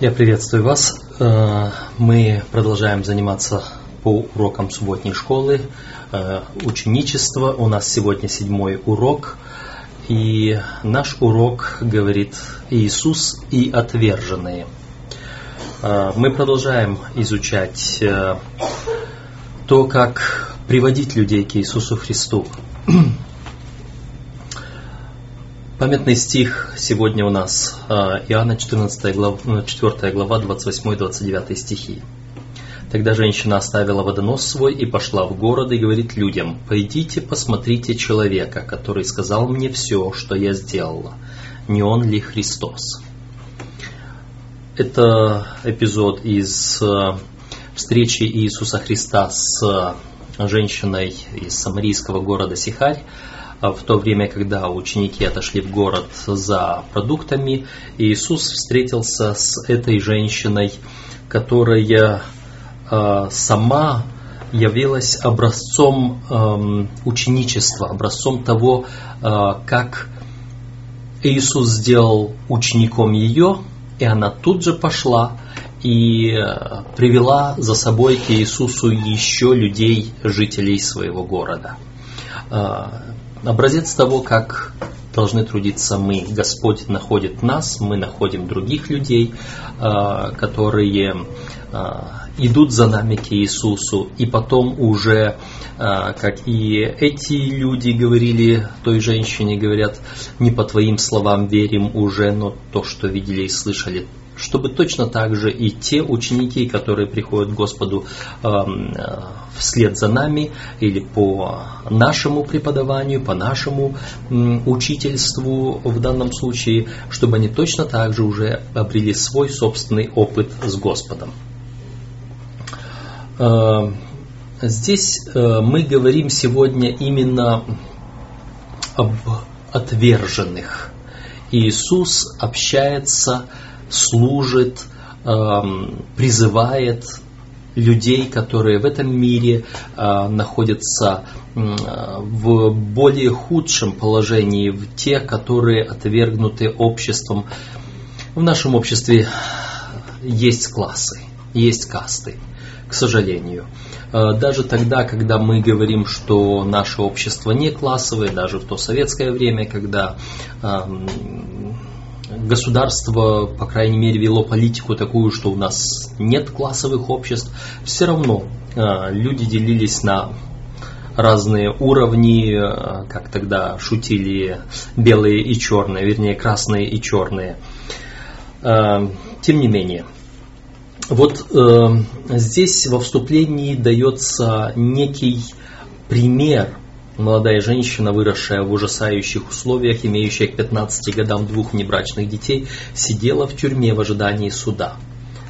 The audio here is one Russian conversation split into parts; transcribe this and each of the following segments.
Я приветствую вас. Э, мы продолжаем заниматься по урокам субботней школы. Э, ученичество. У нас сегодня седьмой урок. И наш урок говорит Иисус и отверженные. Э, мы продолжаем изучать то, как приводить людей к Иисусу Христу. Памятный стих сегодня у нас э, Иоанна 14 глава, 4 глава 28-29 стихи. Тогда женщина оставила водонос свой и пошла в город и говорит людям, «Пойдите, посмотрите человека, который сказал мне все, что я сделала. Не он ли Христос?» Это эпизод из э, встречи Иисуса Христа с э, женщиной из самарийского города Сихарь, в то время, когда ученики отошли в город за продуктами, Иисус встретился с этой женщиной, которая э, сама явилась образцом э, ученичества, образцом того, э, как Иисус сделал учеником ее, и она тут же пошла и привела за собой к Иисусу еще людей, жителей своего города образец того, как должны трудиться мы. Господь находит нас, мы находим других людей, а, которые а, идут за нами к Иисусу, и потом уже, а, как и эти люди говорили той женщине, говорят, не по твоим словам верим уже, но то, что видели и слышали, чтобы точно так же и те ученики, которые приходят к Господу эм, э, вслед за нами или по нашему преподаванию, по нашему учительству в данном случае, чтобы они точно так же уже обрели свой собственный опыт с Господом. Э, здесь э, мы говорим сегодня именно об отверженных. Иисус общается служит, эм, призывает людей, которые в этом мире э, находятся в более худшем положении, в те, которые отвергнуты обществом. В нашем обществе есть классы, есть касты, к сожалению. Э, даже тогда, когда мы говорим, что наше общество не классовое, даже в то советское время, когда эм, государство, по крайней мере, вело политику такую, что у нас нет классовых обществ, все равно э, люди делились на разные уровни, э, как тогда шутили белые и черные, вернее красные и черные. Э, тем не менее, вот здесь во вступлении дается некий пример – Молодая женщина, выросшая в ужасающих условиях, имеющая к 15 годам двух небрачных детей, сидела в тюрьме в ожидании суда.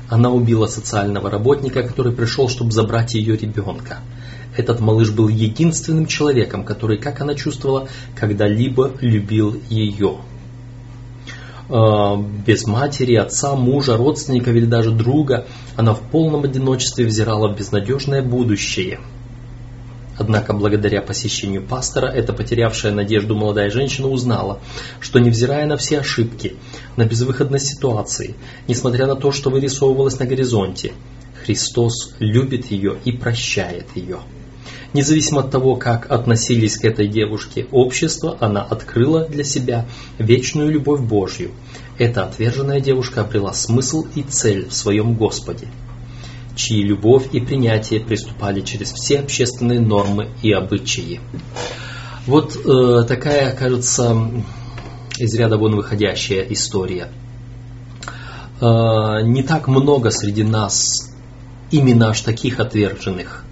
Она убила социального работника, который пришел, чтобы забрать ее ребенка. Этот малыш был единственным человеком, который, как она чувствовала, когда-либо любил ее. А, без матери, отца, мужа, родственника или даже друга, она в полном одиночестве взирала в безнадежное будущее – Однако благодаря посещению пастора эта потерявшая надежду молодая женщина узнала, что невзирая на все ошибки, на безвыходность ситуации, несмотря на то, что вырисовывалось на горизонте, Христос любит ее и прощает ее. Независимо от того, как относились к этой девушке общество, она открыла для себя вечную любовь Божью. Эта отверженная девушка обрела смысл и цель в своем Господе – чьи любовь и принятие приступали через все общественные нормы и обычаи. Вот э, такая, кажется, из ряда вон выходящая история. Э, не так много среди нас именно аж таких отверженных.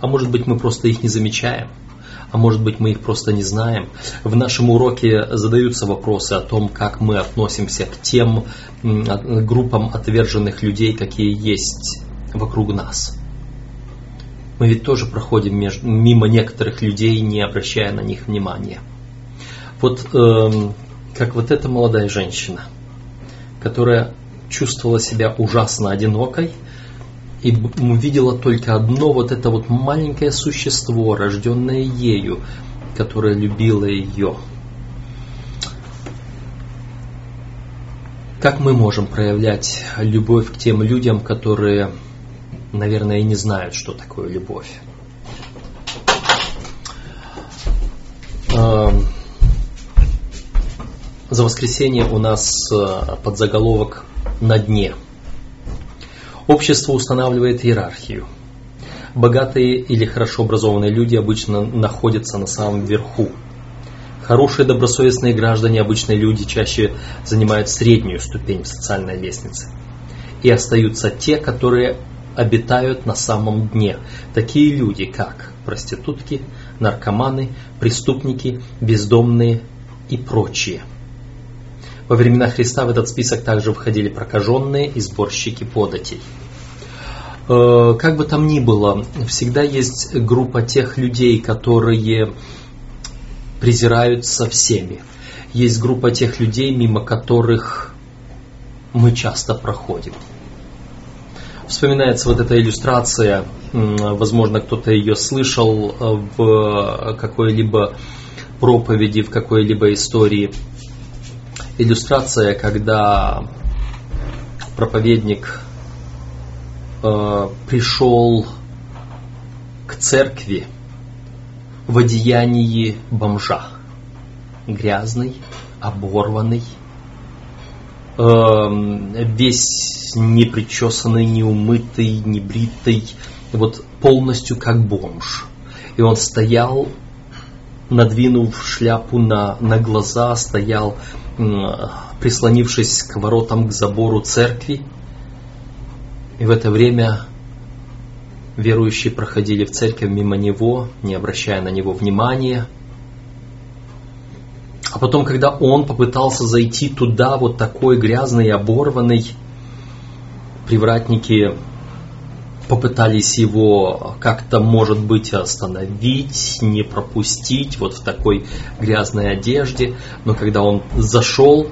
А может быть мы просто их не замечаем а может быть мы их просто не знаем. В нашем уроке задаются вопросы о том, как мы относимся к тем группам отверженных людей, какие есть вокруг нас. Мы ведь тоже проходим мимо некоторых людей, не обращая на них внимания. Вот э, как вот эта молодая женщина, которая чувствовала себя ужасно одинокой и увидела только одно вот это вот маленькое существо, рожденное ею, которое любило ее. Как мы можем проявлять любовь к тем людям, которые, наверное, и не знают, что такое любовь? Эм, за воскресенье у нас э, подзаголовок «На дне». Общество устанавливает иерархию. Богатые или хорошо образованные люди обычно находятся на самом верху. Хорошие добросовестные граждане, обычные люди, чаще занимают среднюю ступень в социальной лестнице. И остаются те, которые обитают на самом дне. Такие люди, как проститутки, наркоманы, преступники, бездомные и прочие – во времена Христа в этот список также входили прокаженные и сборщики податей. Э, как бы там ни было, всегда есть группа тех людей, которые презираются всеми. Есть группа тех людей, мимо которых мы часто проходим. Вспоминается вот эта иллюстрация, возможно, кто-то ее слышал в какой-либо проповеди, в какой-либо истории – иллюстрация, когда проповедник э, пришел к церкви в одеянии бомжа. Грязный, оборванный, э, весь непричесанный, неумытый, небритый, вот полностью как бомж. И он стоял, надвинув шляпу на, на глаза, стоял прислонившись к воротам, к забору церкви. И в это время верующие проходили в церковь мимо него, не обращая на него внимания. А потом, когда он попытался зайти туда, вот такой грязный, оборванный, привратники попытались его как-то, может быть, остановить, не пропустить вот в такой грязной одежде, но когда он зашел,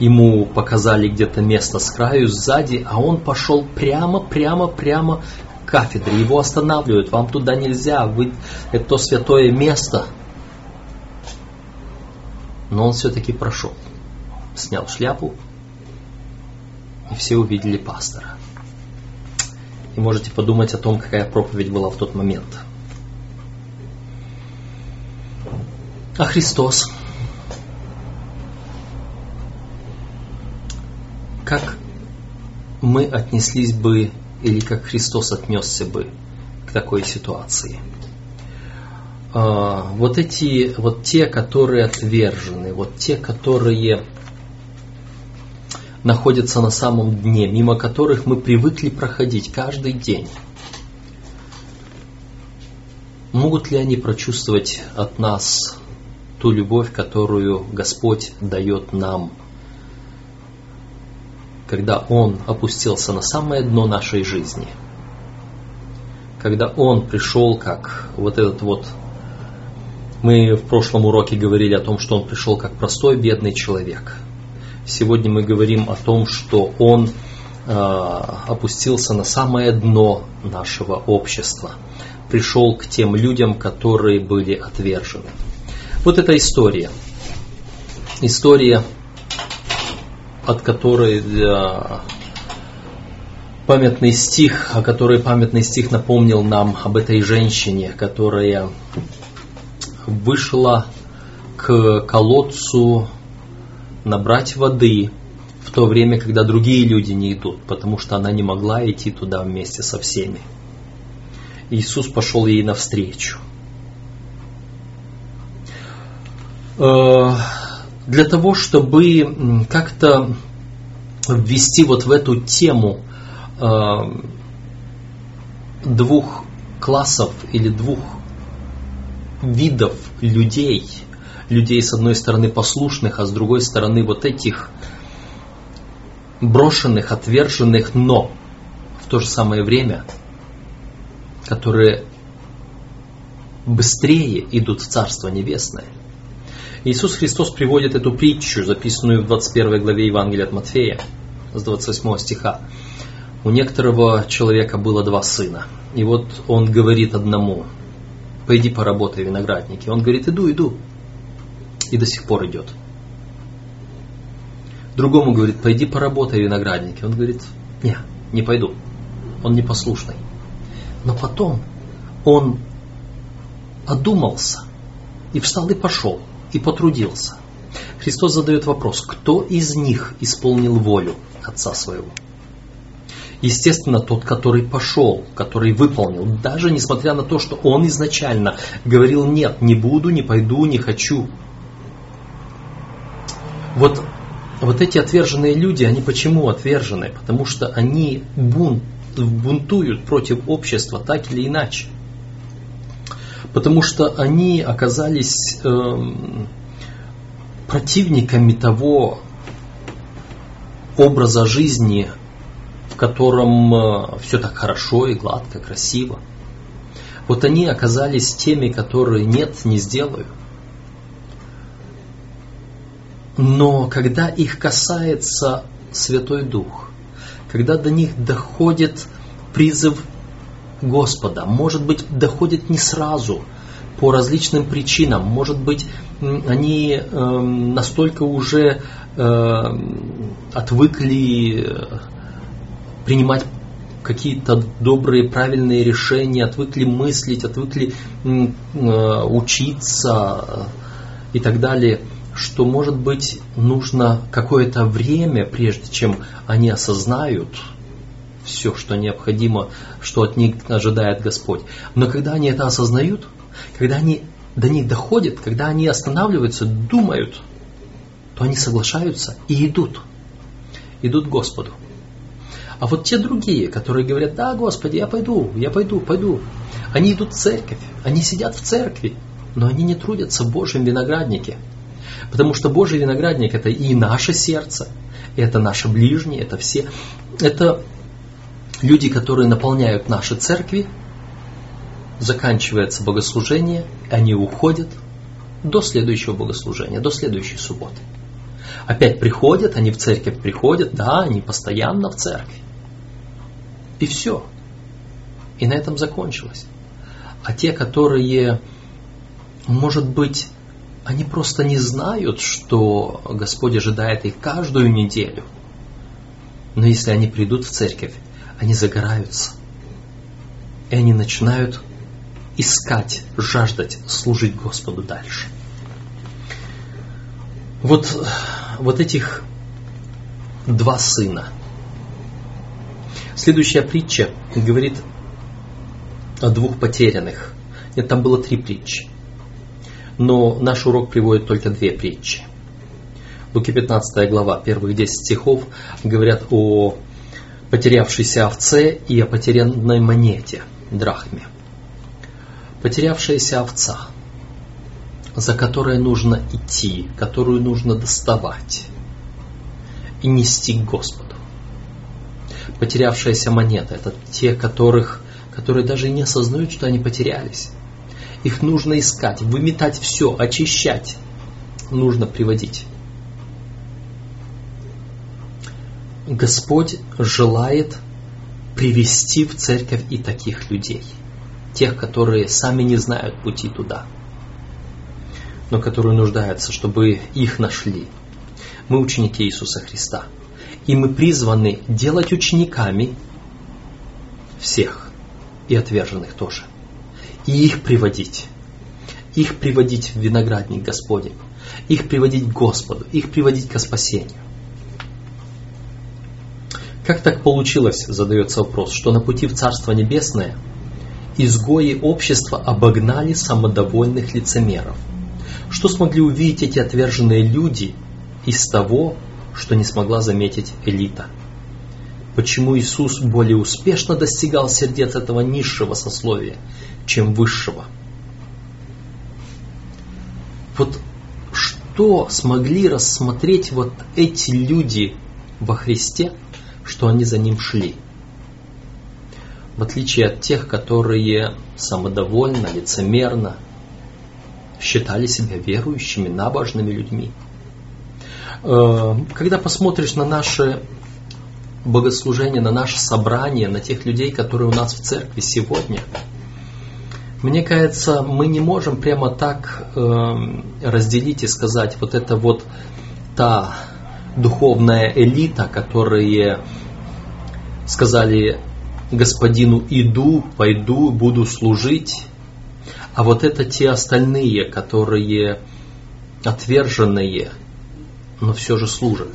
ему показали где-то место с краю, сзади, а он пошел прямо, прямо, прямо к кафедре. Его останавливают, вам туда нельзя, вы, это то святое место. Но он все-таки прошел, снял шляпу, и все увидели пастора и можете подумать о том, какая проповедь была в тот момент. А Христос? Как мы отнеслись бы, или как Христос отнесся бы к такой ситуации? А, вот эти, вот те, которые отвержены, вот те, которые находятся на самом дне, мимо которых мы привыкли проходить каждый день. Могут ли они прочувствовать от нас ту любовь, которую Господь дает нам, когда Он опустился на самое дно нашей жизни? Когда Он пришел как вот этот вот мы в прошлом уроке говорили о том, что он пришел как простой бедный человек – Сегодня мы говорим о том, что он э, опустился на самое дно нашего общества, пришел к тем людям, которые были отвержены. Вот эта история. История, от которой э, памятный стих, о которой памятный стих напомнил нам об этой женщине, которая вышла к колодцу набрать воды в то время, когда другие люди не идут, потому что она не могла идти туда вместе со всеми. Иисус пошел ей навстречу. Э, для того, чтобы как-то ввести вот в эту тему э, двух классов или двух видов людей – людей, с одной стороны, послушных, а с другой стороны, вот этих брошенных, отверженных, но в то же самое время, которые быстрее идут в Царство Небесное. Иисус Христос приводит эту притчу, записанную в 21 главе Евангелия от Матфея, с 28 стиха. У некоторого человека было два сына. И вот он говорит одному, пойди поработай в винограднике. Он говорит, иду, иду и до сих пор идет. Другому говорит, пойди поработай в винограднике. Он говорит, не, не пойду. Он непослушный. Но потом он одумался и встал и пошел, и потрудился. Христос задает вопрос, кто из них исполнил волю Отца своего? Естественно, тот, который пошел, который выполнил, даже несмотря на то, что он изначально говорил, нет, не буду, не пойду, не хочу. Вот, вот эти отверженные люди, они почему отвержены? Потому что они бунт, бунтуют против общества так или иначе. Потому что они оказались эм, противниками того образа жизни, котором э, все так хорошо и гладко, красиво. Вот они оказались теми, которые нет, не сделаю. Но когда их касается Святой Дух, когда до них доходит призыв Господа, может быть, доходит не сразу, по различным причинам, может быть, они э, настолько уже э, отвыкли принимать какие-то добрые, правильные решения, отвыкли мыслить, отвыкли э, учиться и так далее, что, может быть, нужно какое-то время, прежде чем они осознают все, что необходимо, что от них ожидает Господь. Но когда они это осознают, когда они до них доходит, когда они останавливаются, думают, то они соглашаются и идут. Идут к Господу. А вот те другие, которые говорят, да, Господи, я пойду, я пойду, пойду. Они идут в церковь, они сидят в церкви, но они не трудятся в Божьем винограднике. Потому что Божий виноградник это и наше сердце, это наши ближние, это все. Это люди, которые наполняют наши церкви, заканчивается богослужение, они уходят до следующего богослужения, до следующей субботы. Опять приходят, они в церковь приходят, да, они постоянно в церкви. И все. И на этом закончилось. А те, которые, может быть, они просто не знают, что Господь ожидает их каждую неделю. Но если они придут в церковь, они загораются. И они начинают искать, жаждать служить Господу дальше. Вот, вот этих два сына. Следующая притча говорит о двух потерянных. Нет, там было три притчи. Но наш урок приводит только две притчи. Луки 15 глава, первых 10 стихов говорят о потерявшейся овце и о потерянной монете, драхме потерявшаяся овца, за которой нужно идти, которую нужно доставать и нести к Господу. Потерявшаяся монета – это те, которых, которые даже не осознают, что они потерялись. Их нужно искать, выметать все, очищать, нужно приводить. Господь желает привести в церковь и таких людей – тех, которые сами не знают пути туда, но которые нуждаются, чтобы их нашли. Мы ученики Иисуса Христа. И мы призваны делать учениками всех и отверженных тоже. И их приводить. Их приводить в виноградник Господень. Их приводить к Господу. Их приводить к спасению. Как так получилось, задается вопрос, что на пути в Царство Небесное – изгои общества обогнали самодовольных лицемеров. Что смогли увидеть эти отверженные люди из того, что не смогла заметить элита? Почему Иисус более успешно достигал сердец этого низшего сословия, чем высшего? Вот что смогли рассмотреть вот эти люди во Христе, что они за ним шли – в отличие от тех, которые самодовольно, лицемерно считали себя верующими, набожными людьми. Э, когда посмотришь на наше богослужение, на наше собрание, на тех людей, которые у нас в церкви сегодня, мне кажется, мы не можем прямо так э, разделить и сказать, вот это вот та духовная элита, которые сказали господину иду, пойду, буду служить, а вот это те остальные, которые отверженные, но все же служат.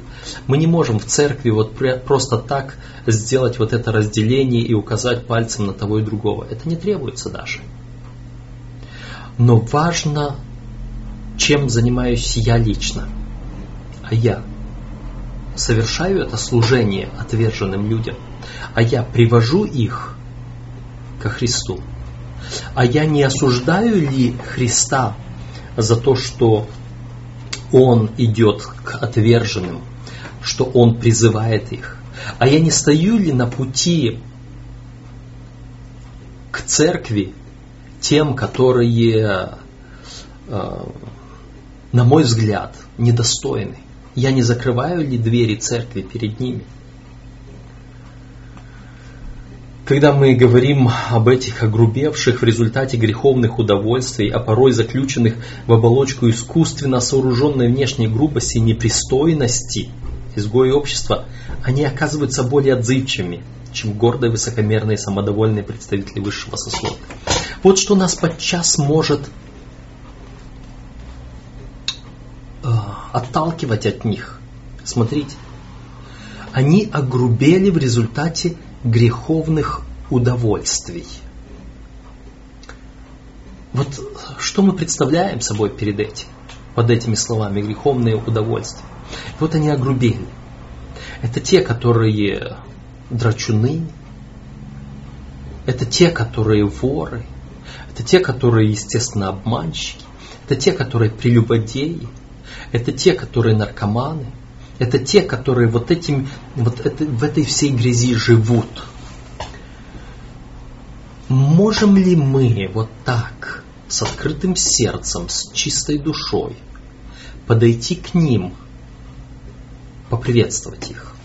Мы не можем в церкви вот просто так сделать вот это разделение и указать пальцем на того и другого. Это не требуется даже. Но важно, чем занимаюсь я лично. А я совершаю это служение отверженным людям. А я привожу их ко Христу. А я не осуждаю ли Христа за то, что Он идет к отверженным, что Он призывает их? А я не стою ли на пути к церкви тем, которые, э, на мой взгляд, недостойны? Я не закрываю ли двери церкви перед ними? Когда мы говорим об этих огрубевших в результате греховных удовольствий, а порой заключенных в оболочку искусственно сооруженной внешней грубости и непристойности, изгои общества, они оказываются более отзывчивыми, чем гордые, высокомерные, самодовольные представители высшего сословия. Вот что нас подчас может э, отталкивать от них. Смотрите, они огрубели в результате греховных удовольствий. Вот что мы представляем собой перед этим, под этими словами, греховные удовольствия. Вот они огрубели. Это те, которые драчуны, это те, которые воры, это те, которые, естественно, обманщики, это те, которые прелюбодеи, это те, которые наркоманы – это те, которые вот, этим, вот это, в этой всей грязи живут. Можем ли мы вот так, с открытым сердцем, с чистой душой, подойти к ним, поприветствовать их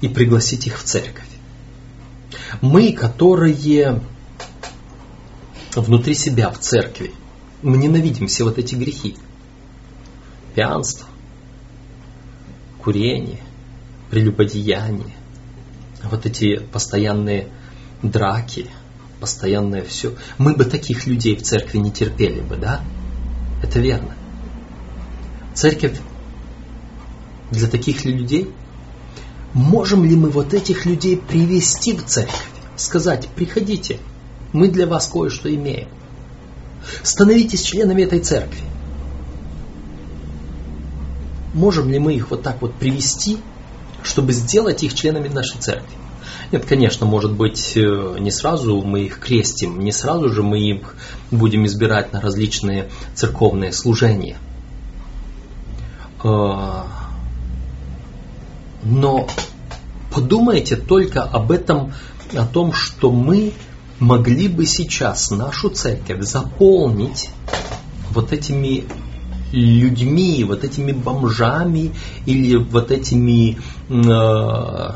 и пригласить их в церковь? Мы, которые внутри себя в церкви, мы ненавидим все вот эти грехи. Пьянство, курение, прелюбодеяние, вот эти постоянные драки, постоянное все. Мы бы таких людей в церкви не терпели бы, да? Это верно. Церковь для таких людей? Можем ли мы вот этих людей привести в церковь? Сказать, приходите, мы для вас кое-что имеем. Становитесь членами этой церкви. Можем ли мы их вот так вот привести, чтобы сделать их членами нашей церкви? Нет, конечно, может быть, э, не сразу мы их крестим, не сразу же мы их будем избирать на различные церковные служения. Э, но подумайте только об этом, о том, что мы могли бы сейчас нашу церковь заполнить вот этими людьми, вот этими бомжами или вот этими, э,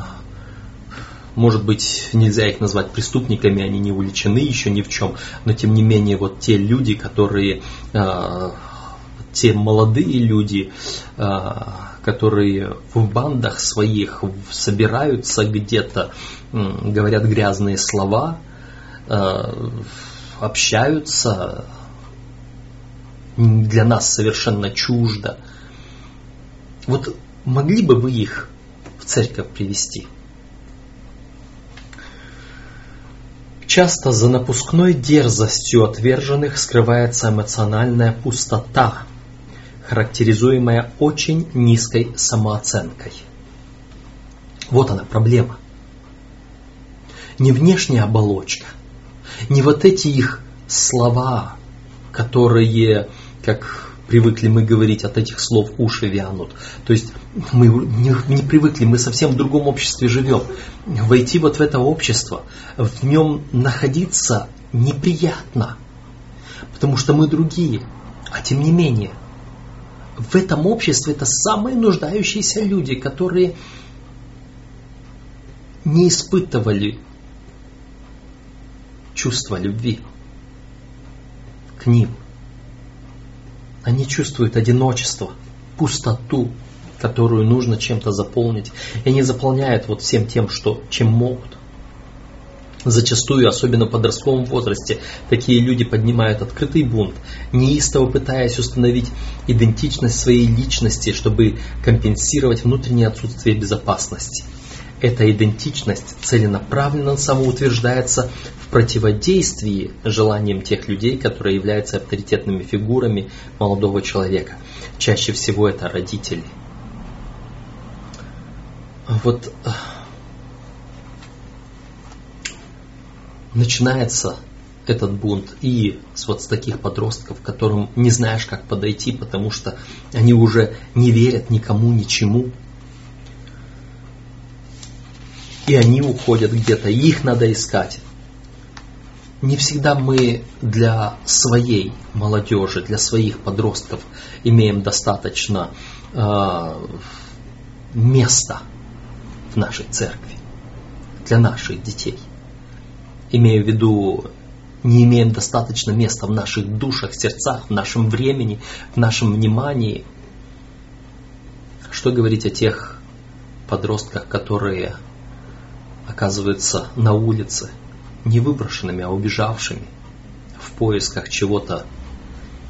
может быть, нельзя их назвать преступниками, они не увлечены еще ни в чем, но тем не менее вот те люди, которые, э, те молодые люди, э, которые в бандах своих собираются где-то, говорят грязные слова, общаются, для нас совершенно чуждо. Вот могли бы вы их в церковь привести? Часто за напускной дерзостью отверженных скрывается эмоциональная пустота, характеризуемая очень низкой самооценкой. Вот она проблема. Не внешняя оболочка, не вот эти их слова, которые как привыкли мы говорить, от этих слов уши вянут. То есть мы не, не привыкли, мы совсем в другом обществе живем. Войти вот в это общество, в нем находиться неприятно, потому что мы другие. А тем не менее, в этом обществе это самые нуждающиеся люди, которые не испытывали чувства любви к ним. Они чувствуют одиночество, пустоту, которую нужно чем-то заполнить. И они заполняют вот всем тем, что, чем могут. Зачастую, особенно в подростковом возрасте, такие люди поднимают открытый бунт, неистово пытаясь установить идентичность своей личности, чтобы компенсировать внутреннее отсутствие безопасности. Эта идентичность целенаправленно самоутверждается в противодействии желаниям тех людей, которые являются авторитетными фигурами молодого человека. Чаще всего это родители. Вот начинается этот бунт и с вот с таких подростков, которым не знаешь, как подойти, потому что они уже не верят никому, ничему. И они уходят где-то, их надо искать. Не всегда мы для своей молодежи, для своих подростков имеем достаточно э, места в нашей церкви, для наших детей – имею в виду, не имеем достаточно места в наших душах, сердцах, в нашем времени, в нашем внимании. Что говорить о тех подростках, которые оказываются на улице, не выброшенными, а убежавшими в поисках чего-то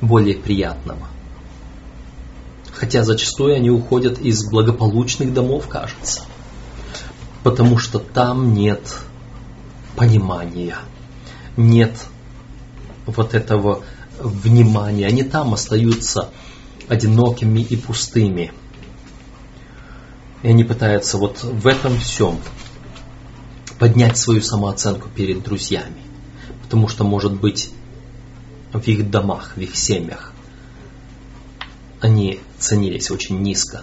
более приятного. Хотя зачастую они уходят из благополучных домов, кажется, потому что там нет понимания, нет вот этого внимания. Они там остаются одинокими и пустыми. И они пытаются вот в этом всем поднять свою самооценку перед друзьями. Потому что, может быть, в их домах, в их семьях они ценились очень низко.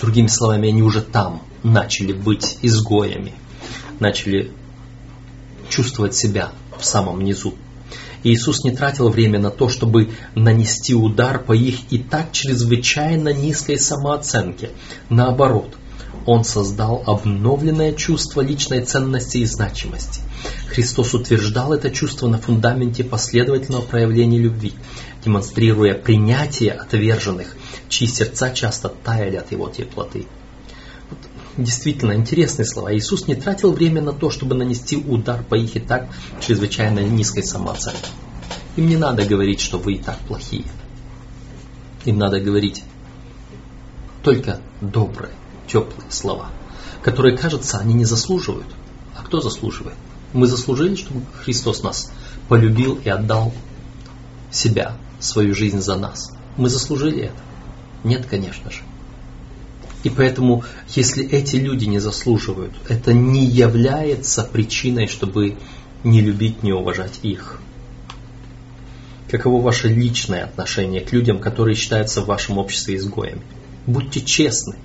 Другими словами, они уже там начали быть изгоями – начали чувствовать себя в самом низу. И Иисус не тратил время на то, чтобы нанести удар по их и так чрезвычайно низкой самооценке. Наоборот, Он создал обновленное чувство личной ценности и значимости. Христос утверждал это чувство на фундаменте последовательного проявления любви, демонстрируя принятие отверженных, чьи сердца часто таяли от Его теплоты действительно интересные слова. Иисус не тратил время на то, чтобы нанести удар по их и так чрезвычайно низкой самооценке. Им не надо говорить, что вы и так плохие. Им надо говорить только добрые, теплые слова, которые, кажется, они не заслуживают. А кто заслуживает? Мы заслужили, чтобы Христос нас полюбил и отдал себя, свою жизнь за нас. Мы заслужили это? Нет, конечно же. И поэтому, если эти люди не заслуживают, это не является причиной, чтобы не любить, не уважать их. Каково ваше личное отношение к людям, которые считаются в вашем обществе изгоями? Будьте честны.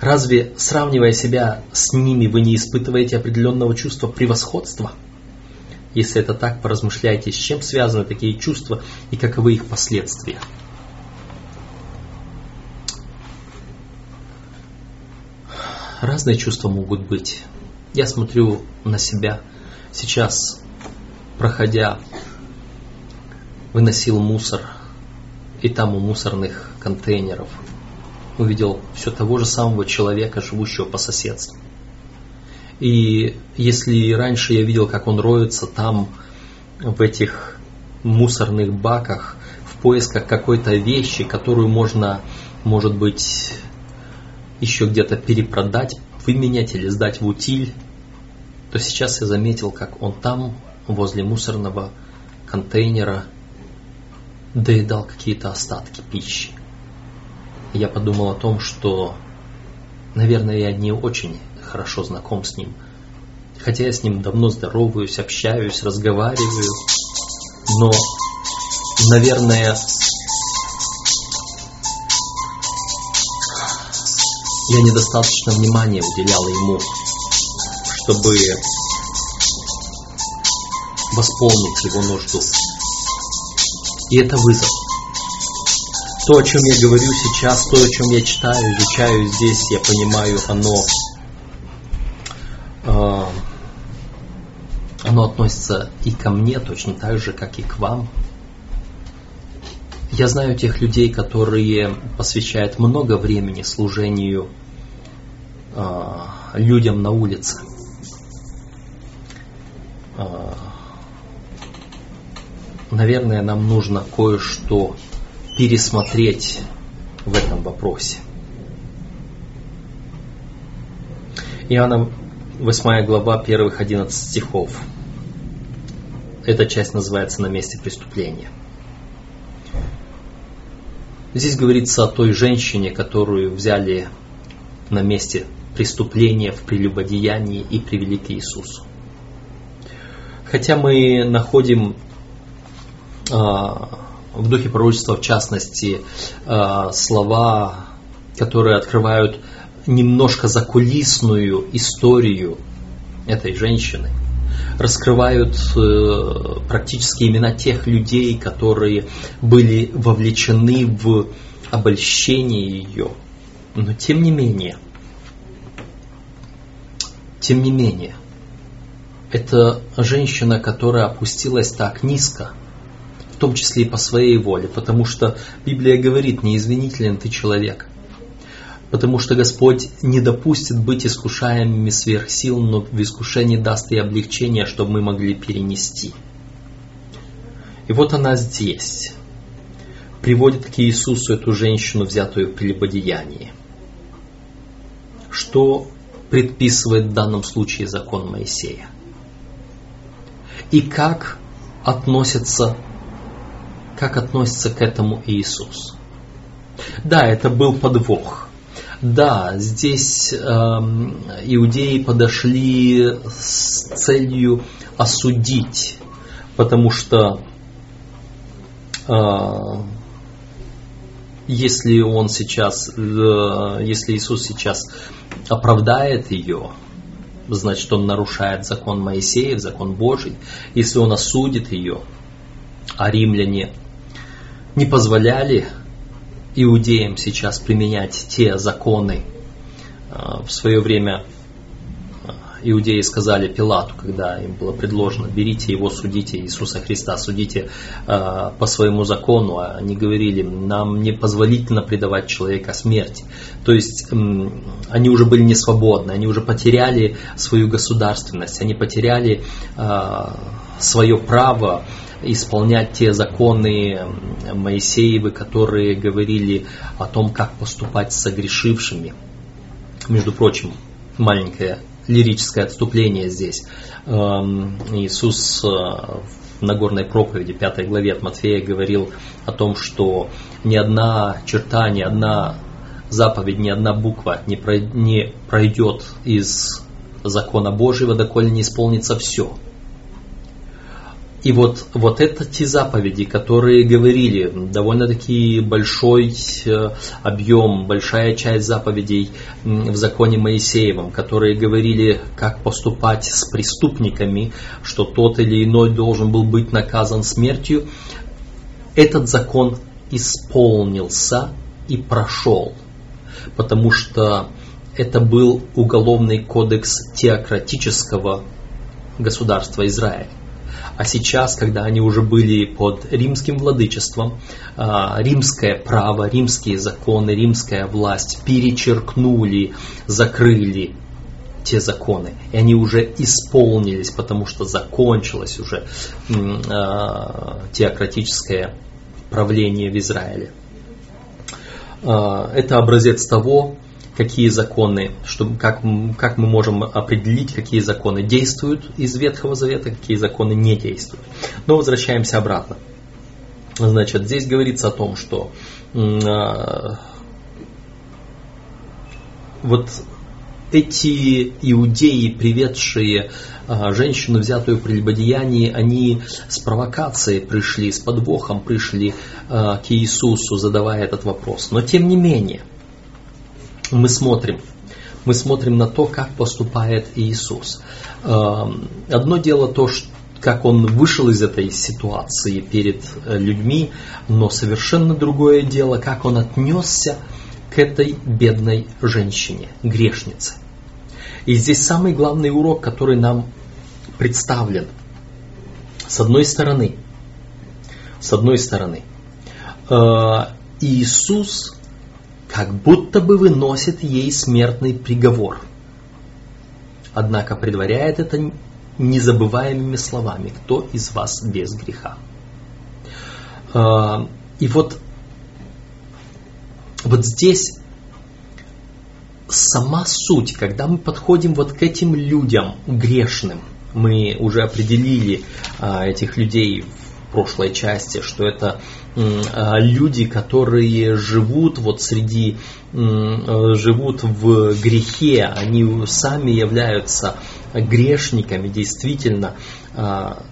Разве, сравнивая себя с ними, вы не испытываете определенного чувства превосходства? Если это так, поразмышляйте, с чем связаны такие чувства и каковы их последствия. разные чувства могут быть. Я смотрю на себя сейчас, проходя, выносил мусор, и там у мусорных контейнеров увидел все того же самого человека, живущего по соседству. И если раньше я видел, как он роется там, в этих мусорных баках, в поисках какой-то вещи, которую можно, может быть, еще где-то перепродать, выменять или сдать в утиль, то сейчас я заметил, как он там, возле мусорного контейнера, доедал какие-то остатки пищи. Я подумал о том, что, наверное, я не очень хорошо знаком с ним. Хотя я с ним давно здороваюсь, общаюсь, разговариваю. Но, наверное, я недостаточно внимания уделял ему, чтобы восполнить его нужду. И это вызов. То, о чем я говорю сейчас, то, о чем я читаю, изучаю здесь, я понимаю, оно, э, оно относится и ко мне точно так же, как и к вам. Я знаю тех людей, которые посвящают много времени служению э, людям на улице. Э, наверное, нам нужно кое-что пересмотреть в этом вопросе. Иоанна 8 глава первых 11 стихов. Эта часть называется «На месте преступления». Здесь говорится о той женщине, которую взяли на месте преступления в прелюбодеянии и привели к Иисусу. Хотя мы находим а, в духе пророчества, в частности, а, слова, которые открывают немножко закулисную историю этой женщины, раскрывают э, практически имена тех людей, которые были вовлечены в обольщение ее. Но тем не менее, тем не менее, это женщина, которая опустилась так низко, том числе и по своей воле, потому что Библия говорит, неизвинителен ты человек – потому что Господь не допустит быть искушаемыми сверх сил, но в искушении даст и облегчение, чтобы мы могли перенести. И вот она здесь, приводит к Иисусу эту женщину, взятую в прелюбодеянии. Что предписывает в данном случае закон Моисея? И как относится, как относится к этому Иисус? Да, это был подвох – да, здесь э, иудеи подошли с целью осудить, потому что э, если он сейчас, э, если Иисус сейчас оправдает ее, значит он нарушает закон Моисеев, закон Божий. Если он осудит ее, а римляне не позволяли иудеям сейчас применять те законы. А, в свое время иудеи сказали Пилату, когда им было предложено, берите его, судите Иисуса Христа, судите э, по своему закону. А они говорили, нам не позволительно предавать человека смерти. То есть они уже были не свободны, они уже потеряли свою государственность, они потеряли э, свое право исполнять те законы Моисеевы, которые говорили о том, как поступать с согрешившими. Между прочим, маленькое лирическое отступление здесь. Эм, Иисус э, в Нагорной проповеди, 5 главе от Матфея, говорил о том, что ни одна черта, ни одна заповедь, ни одна буква не пройдет из закона Божьего, доколе не исполнится все – и вот, вот это те заповеди, которые говорили, довольно-таки большой э, объем, большая часть заповедей в законе Моисеевом, которые говорили, как поступать с преступниками, что тот или иной должен был быть наказан смертью, этот закон исполнился и прошел, потому что это был уголовный кодекс теократического государства Израиль. А сейчас, когда они уже были под римским владычеством, а, римское право, римские законы, римская власть перечеркнули, закрыли те законы. И они уже исполнились, потому что закончилось уже а, теократическое правление в Израиле. А, это образец того, какие законы, чтобы, как, как мы можем определить, какие законы действуют из Ветхого Завета, какие законы не действуют. Но возвращаемся обратно. Значит, здесь говорится о том, что э, вот эти иудеи, приведшие э, женщину, взятую в прелюбодеянии, они с провокацией пришли, с подвохом пришли э, к Иисусу, задавая этот вопрос. Но тем не менее, мы смотрим. Мы смотрим на то, как поступает Иисус. Эм, одно дело то, как он вышел из этой ситуации перед э, людьми, но совершенно другое дело, как он отнесся к этой бедной женщине, грешнице. И здесь самый главный урок, который нам представлен. С одной стороны, с одной стороны, э, Иисус как будто бы выносит ей смертный приговор. Однако предваряет это незабываемыми словами «Кто из вас без греха?». Э, и вот, вот здесь сама суть, когда мы подходим вот к этим людям грешным, мы уже определили а, этих людей в прошлой части, что это а, люди, которые живут вот среди, а, живут в грехе, они сами являются грешниками, действительно, а,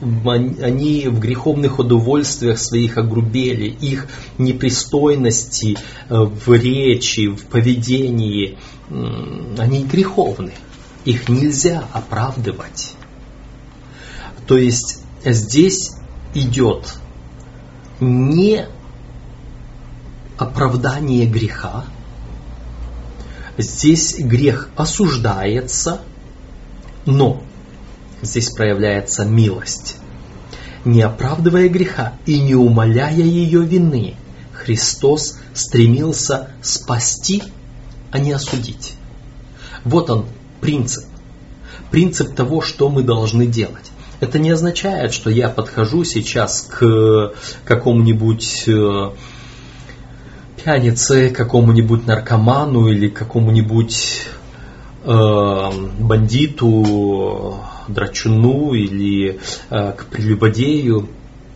они в греховных удовольствиях своих огрубели, их непристойности э, в речи, в поведении, они греховны. Их нельзя оправдывать. То есть здесь идет не оправдание греха, здесь грех осуждается, но здесь проявляется милость. Не оправдывая греха и не умаляя ее вины, Христос стремился спасти, а не осудить. Вот он принцип. Принцип того, что мы должны делать. Это не означает, что я подхожу сейчас к какому-нибудь э, пьянице, какому-нибудь наркоману или какому-нибудь э, бандиту, драчуну или э, к прелюбодею,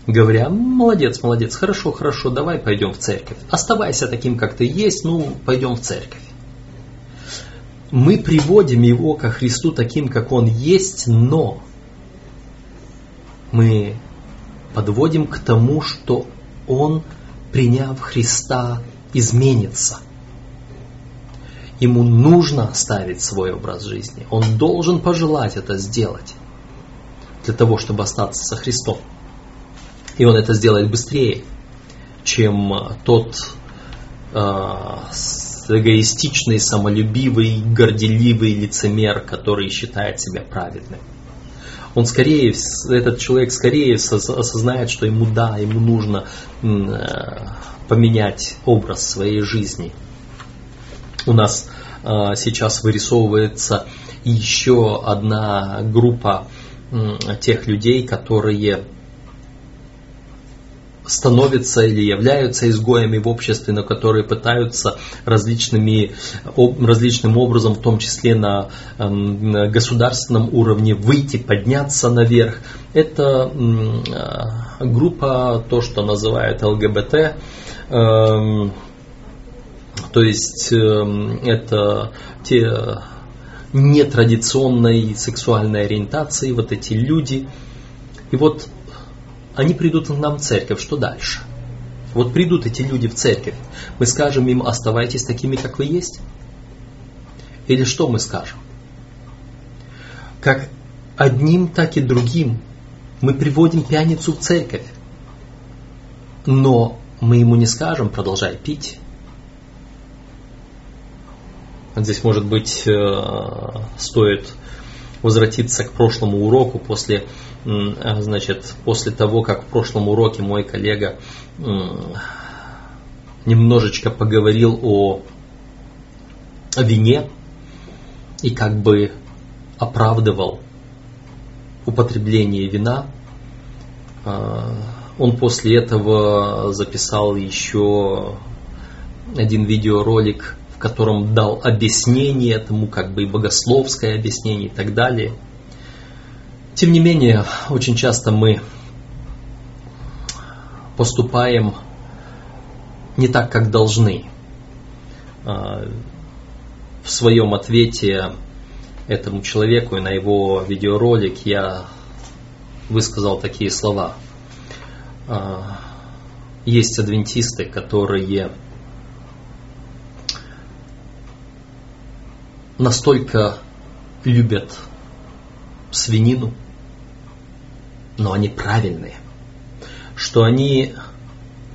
говоря, молодец, молодец, хорошо, хорошо, давай пойдем в церковь. Оставайся таким, как ты есть, ну, пойдем в церковь. Мы приводим его ко Христу таким, как он есть, но мы подводим к тому, что он, приняв Христа, изменится – Ему нужно оставить свой образ жизни. Он должен пожелать это сделать для того, чтобы остаться со Христом. И он это сделает быстрее, чем тот э, эгоистичный, самолюбивый, горделивый лицемер, который считает себя праведным. Он скорее, этот человек скорее осознает, что ему да, ему нужно э, поменять образ своей жизни – у нас э, сейчас вырисовывается еще одна группа тех людей, которые становятся или являются изгоями в обществе, но которые пытаются различными, различным образом, в том числе на, э, на государственном уровне, выйти, подняться наверх. Это э, группа, то, что называют ЛГБТ, э, то есть эм, это те нетрадиционной сексуальной ориентации, вот эти люди. И вот они придут к нам в церковь, что дальше? Вот придут эти люди в церковь, мы скажем им, оставайтесь такими, как вы есть? Или что мы скажем? Как одним, так и другим мы приводим пьяницу в церковь, но мы ему не скажем, продолжай пить, Здесь, может быть, э, стоит возвратиться к прошлому уроку после, значит, после того, как в прошлом уроке мой коллега немножечко поговорил о вине и как бы оправдывал употребление вина. Э, он после этого записал еще один видеоролик котором дал объяснение этому, как бы и богословское объяснение и так далее. Тем не менее, очень часто мы поступаем не так, как должны. А, в своем ответе этому человеку и на его видеоролик я высказал такие слова. А, есть адвентисты, которые настолько любят свинину, но они правильные, что они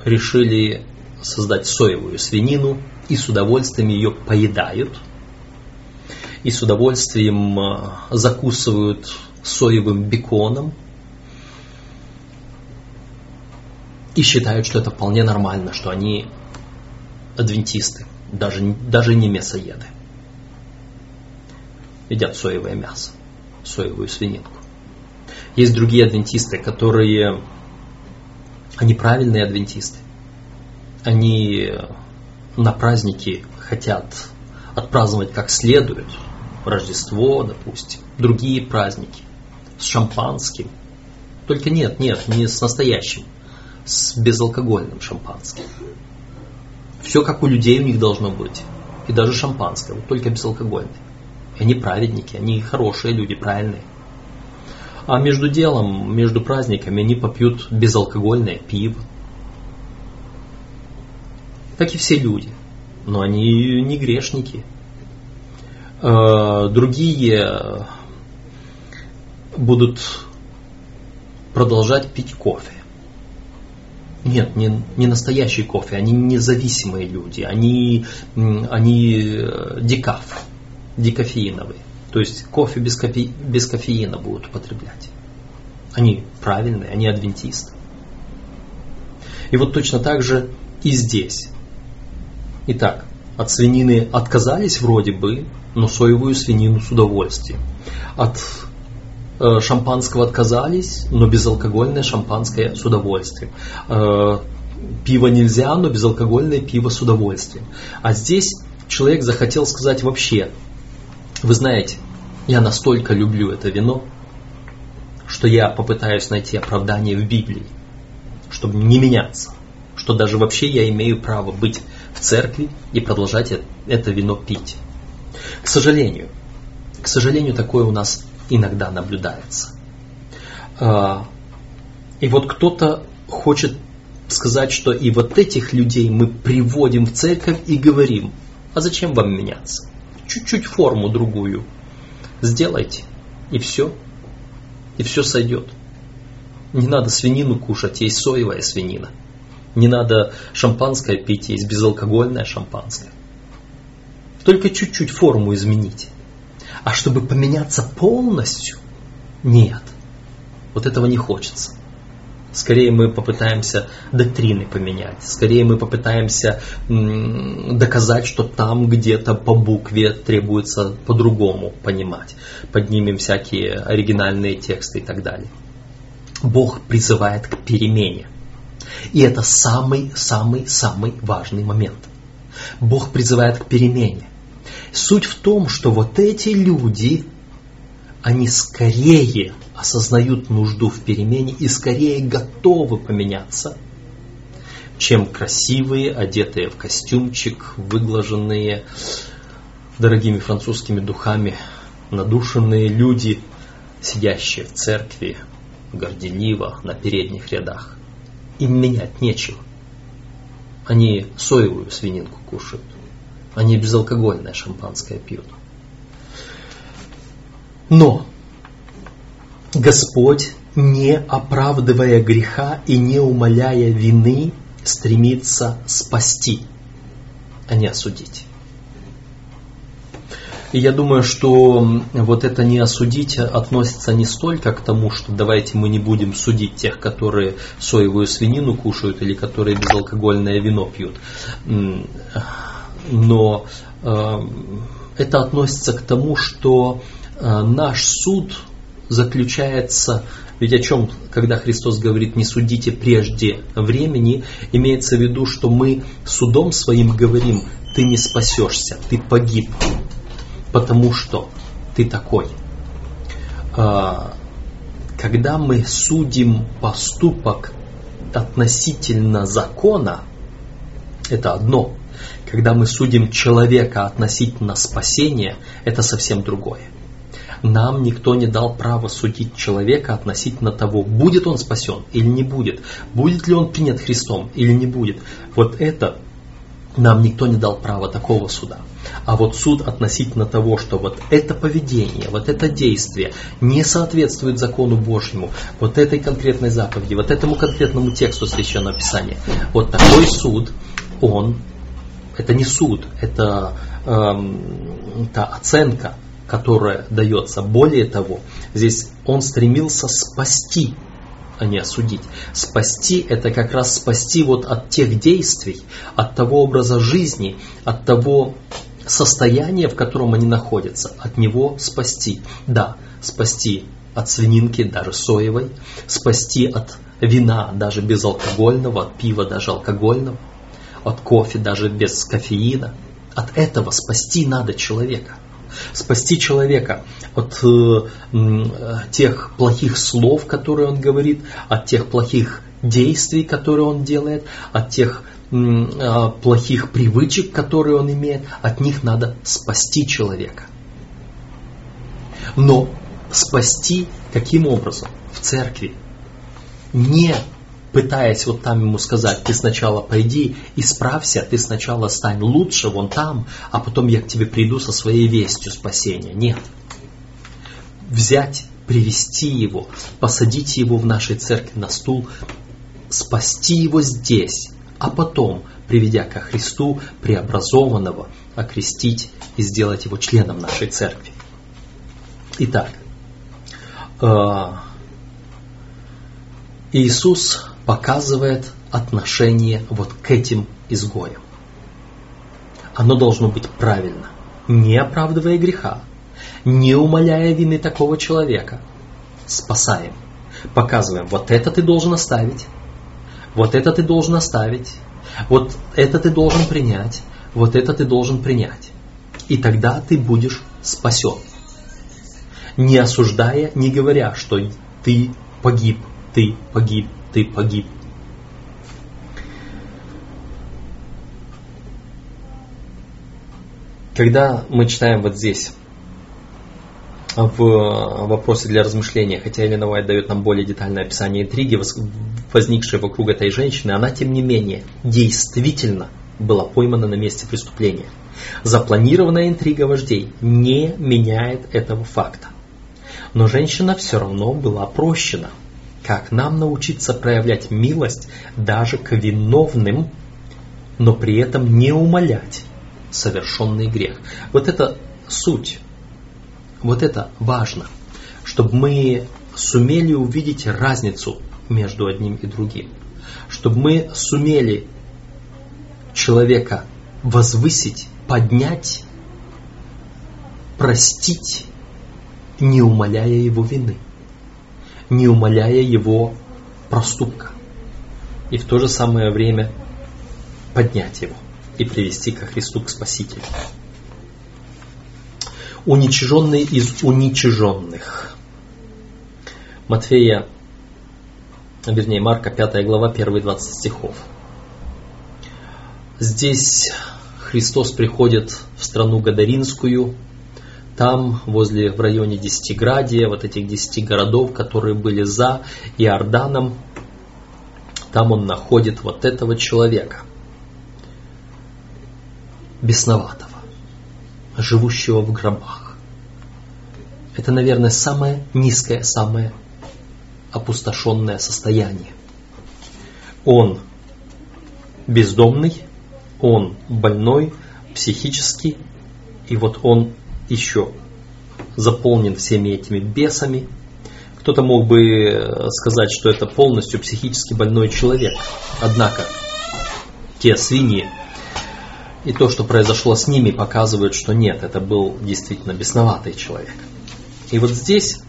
решили создать соевую свинину и с удовольствием ее поедают, и с удовольствием э, закусывают соевым беконом, и считают, что это вполне нормально, что они адвентисты, даже, даже не мясоеды. Едят соевое мясо, соевую свининку. Есть другие адвентисты, которые, они правильные адвентисты. Они на праздники хотят отпраздновать как следует, Рождество, допустим, другие праздники, с шампанским. Только нет, нет, не с настоящим, с безалкогольным шампанским. Все как у людей у них должно быть. И даже шампанское, только безалкогольное. Они праведники, они хорошие люди, правильные. А между делом, между праздниками они попьют безалкогольное пиво. Как и все люди. Но они не грешники. Э, другие будут продолжать пить кофе. Нет, не, не настоящий кофе, они независимые люди, они, они э, декаф, декофеиновые. То есть кофе без, кофе, без кофеина будут употреблять. Они правильные, они адвентисты. И вот точно так же и здесь. Итак, от свинины отказались вроде бы, но соевую свинину с удовольствием. От э, шампанского отказались, но безалкогольное шампанское с удовольствием. Э, пиво нельзя, но безалкогольное пиво с удовольствием. А здесь человек захотел сказать вообще, вы знаете, я настолько люблю это вино, что я попытаюсь найти оправдание в Библии, чтобы не меняться, что даже вообще я имею право быть в церкви и продолжать это вино пить. К сожалению, к сожалению, такое у нас иногда наблюдается. А, и вот кто-то хочет сказать, что и вот этих людей мы приводим в церковь и говорим, а зачем вам меняться? Чуть-чуть форму другую сделайте, и все. И все сойдет. Не надо свинину кушать, есть соевая свинина. Не надо шампанское пить, есть безалкогольное шампанское. Только чуть-чуть форму изменить. А чтобы поменяться полностью, нет. Вот этого не хочется. Скорее мы попытаемся доктрины поменять. Скорее мы попытаемся доказать, что там где-то по букве требуется по-другому понимать. Поднимем всякие оригинальные тексты и так далее. Бог призывает к перемене. И это самый-самый-самый важный момент. Бог призывает к перемене. Суть в том, что вот эти люди, они скорее осознают нужду в перемене и скорее готовы поменяться, чем красивые, одетые в костюмчик, выглаженные дорогими французскими духами, надушенные люди, сидящие в церкви, горделиво на передних рядах им менять нечего. Они соевую свининку кушают, они безалкогольное шампанское пьют. Но Господь, не оправдывая греха и не умоляя вины, стремится спасти, а не осудить. И я думаю, что вот это не осудить относится не столько к тому, что давайте мы не будем судить тех, которые соевую свинину кушают или которые безалкогольное вино пьют. Но э, это относится к тому, что э, наш суд заключается ведь о чем, когда Христос говорит «не судите прежде времени», имеется в виду, что мы судом своим говорим «ты не спасешься, ты погиб» потому что ты такой. А, когда мы судим поступок относительно закона, это одно. Когда мы судим человека относительно спасения, это совсем другое. Нам никто не дал права судить человека относительно того, будет он спасен или не будет, будет ли он принят Христом или не будет. Вот это нам никто не дал права такого суда. А вот суд относительно того, что вот это поведение, вот это действие не соответствует закону Божьему, вот этой конкретной заповеди, вот этому конкретному тексту Священного Писания, вот такой суд, он, это не суд, это эм, та оценка, которая дается. Более того, здесь он стремился спасти, а не осудить. Спасти – это как раз спасти вот от тех действий, от того образа жизни, от того состояния, в котором они находятся, от него спасти. Да, спасти от свининки, даже соевой, спасти от вина, даже безалкогольного, от пива, даже алкогольного, от кофе, даже без кофеина. От этого спасти надо человека. Спасти человека от э, э, тех плохих слов, которые он говорит, от тех плохих действий, которые он делает, от тех э, плохих привычек, которые он имеет, от них надо спасти человека. Но спасти каким образом? В церкви. Не пытаясь вот там ему сказать, ты сначала пойди, исправься, ты сначала стань лучше вон там, а потом я к тебе приду со своей вестью спасения. Нет. Взять, привести его, посадить его в нашей церкви на стул, спасти его здесь, а потом, приведя ко Христу преобразованного, окрестить и сделать его членом нашей церкви. Итак, э, Иисус показывает отношение вот к этим изгоям. Оно должно быть правильно, не оправдывая греха, не умаляя вины такого человека. Спасаем, показываем, вот это ты должен оставить, вот это ты должен оставить, вот это ты должен принять, вот это ты должен принять. И тогда ты будешь спасен. Не осуждая, не говоря, что ты погиб, ты погиб, ты погиб. Когда мы читаем вот здесь, в вопросе для размышления, хотя Елена Уайт дает нам более детальное описание интриги, возникшей вокруг этой женщины, она, тем не менее, действительно была поймана на месте преступления. Запланированная интрига вождей не меняет этого факта. Но женщина все равно была прощена – как нам научиться проявлять милость даже к виновным, но при этом не умолять совершенный грех. Вот это суть. Вот это важно, чтобы мы сумели увидеть разницу между одним и другим. Чтобы мы сумели человека возвысить, поднять, простить, не умоляя его вины не умаляя его проступка. И в то же самое время поднять его и привести ко Христу, к Спасителю. Уничиженный из уничиженных. Матфея, вернее Марка, 5 глава, 1 20 стихов. Здесь Христос приходит в страну Гадаринскую, там, возле, в районе Десятиградия, вот этих десяти городов, которые были за Иорданом, там он находит вот этого человека, бесноватого, живущего в гробах. Это, наверное, самое низкое, самое опустошенное состояние. Он бездомный, он больной, психически, и вот он еще заполнен всеми этими бесами. Кто-то мог бы э, сказать, что это полностью психически больной человек. Однако те свиньи и то, что произошло с ними, показывают, что нет, это был действительно бесноватый человек. И вот здесь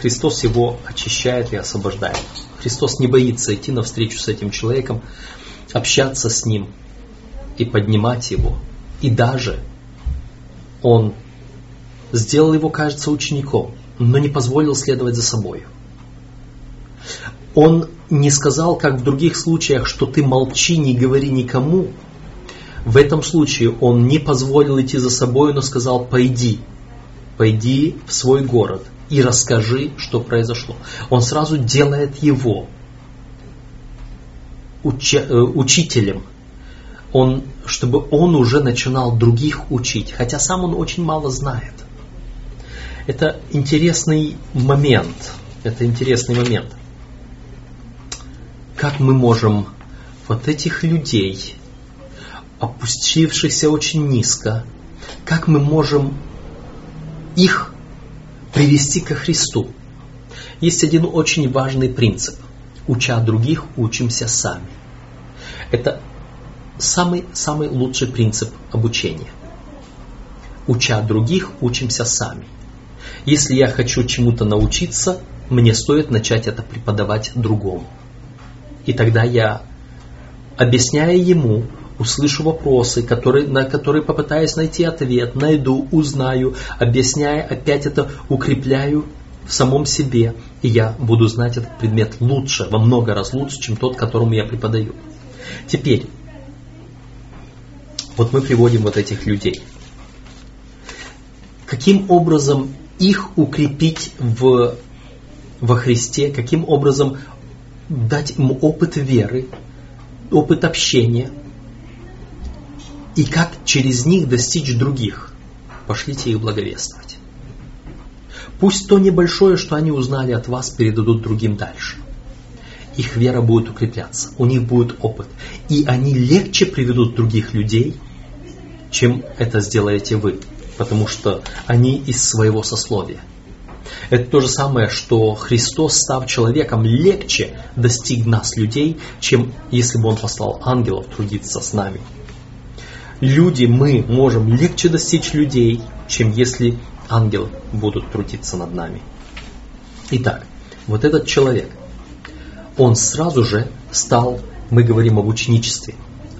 Христос его очищает и освобождает. Христос не боится идти навстречу с этим человеком, общаться с ним и поднимать его. И даже он сделал его, кажется, учеником, но не позволил следовать за собой. Он не сказал, как в других случаях, что ты молчи, не говори никому. В этом случае он не позволил идти за собой, но сказал, пойди, пойди в свой город и расскажи, что произошло. Он сразу делает его э, учителем он, чтобы он уже начинал других учить, хотя сам он очень мало знает. Это интересный момент. Это интересный момент. Как мы можем вот этих людей, опустившихся очень низко, как мы можем их привести ко Христу? есть один очень важный принцип. Уча других, учимся сами. Это самый-самый лучший принцип обучения. Уча других, учимся сами. Если я хочу чему-то научиться, мне стоит начать это преподавать другому. И тогда я, объясняя ему, услышу вопросы, которые, на которые попытаюсь найти ответ, найду, узнаю, объясняя, опять это укрепляю в самом себе, и я буду знать этот предмет лучше, во много раз лучше, чем тот, которому я преподаю. Теперь, вот мы приводим вот этих людей. Каким образом их укрепить в, во Христе, каким образом дать им опыт веры, опыт общения, и как через них достичь других. Пошлите их благовествовать. Пусть то небольшое, что они узнали от вас, передадут другим дальше. Их вера будет укрепляться, у них будет опыт. И они легче приведут других людей, чем это сделаете вы. Потому что они из своего сословия. Это то же самое, что Христос, став человеком, легче достиг нас, людей, чем если бы Он послал ангелов трудиться с нами люди, мы можем легче достичь людей, чем если ангелы будут трудиться над нами. Итак, вот этот человек, он сразу же стал, мы говорим об ученичестве,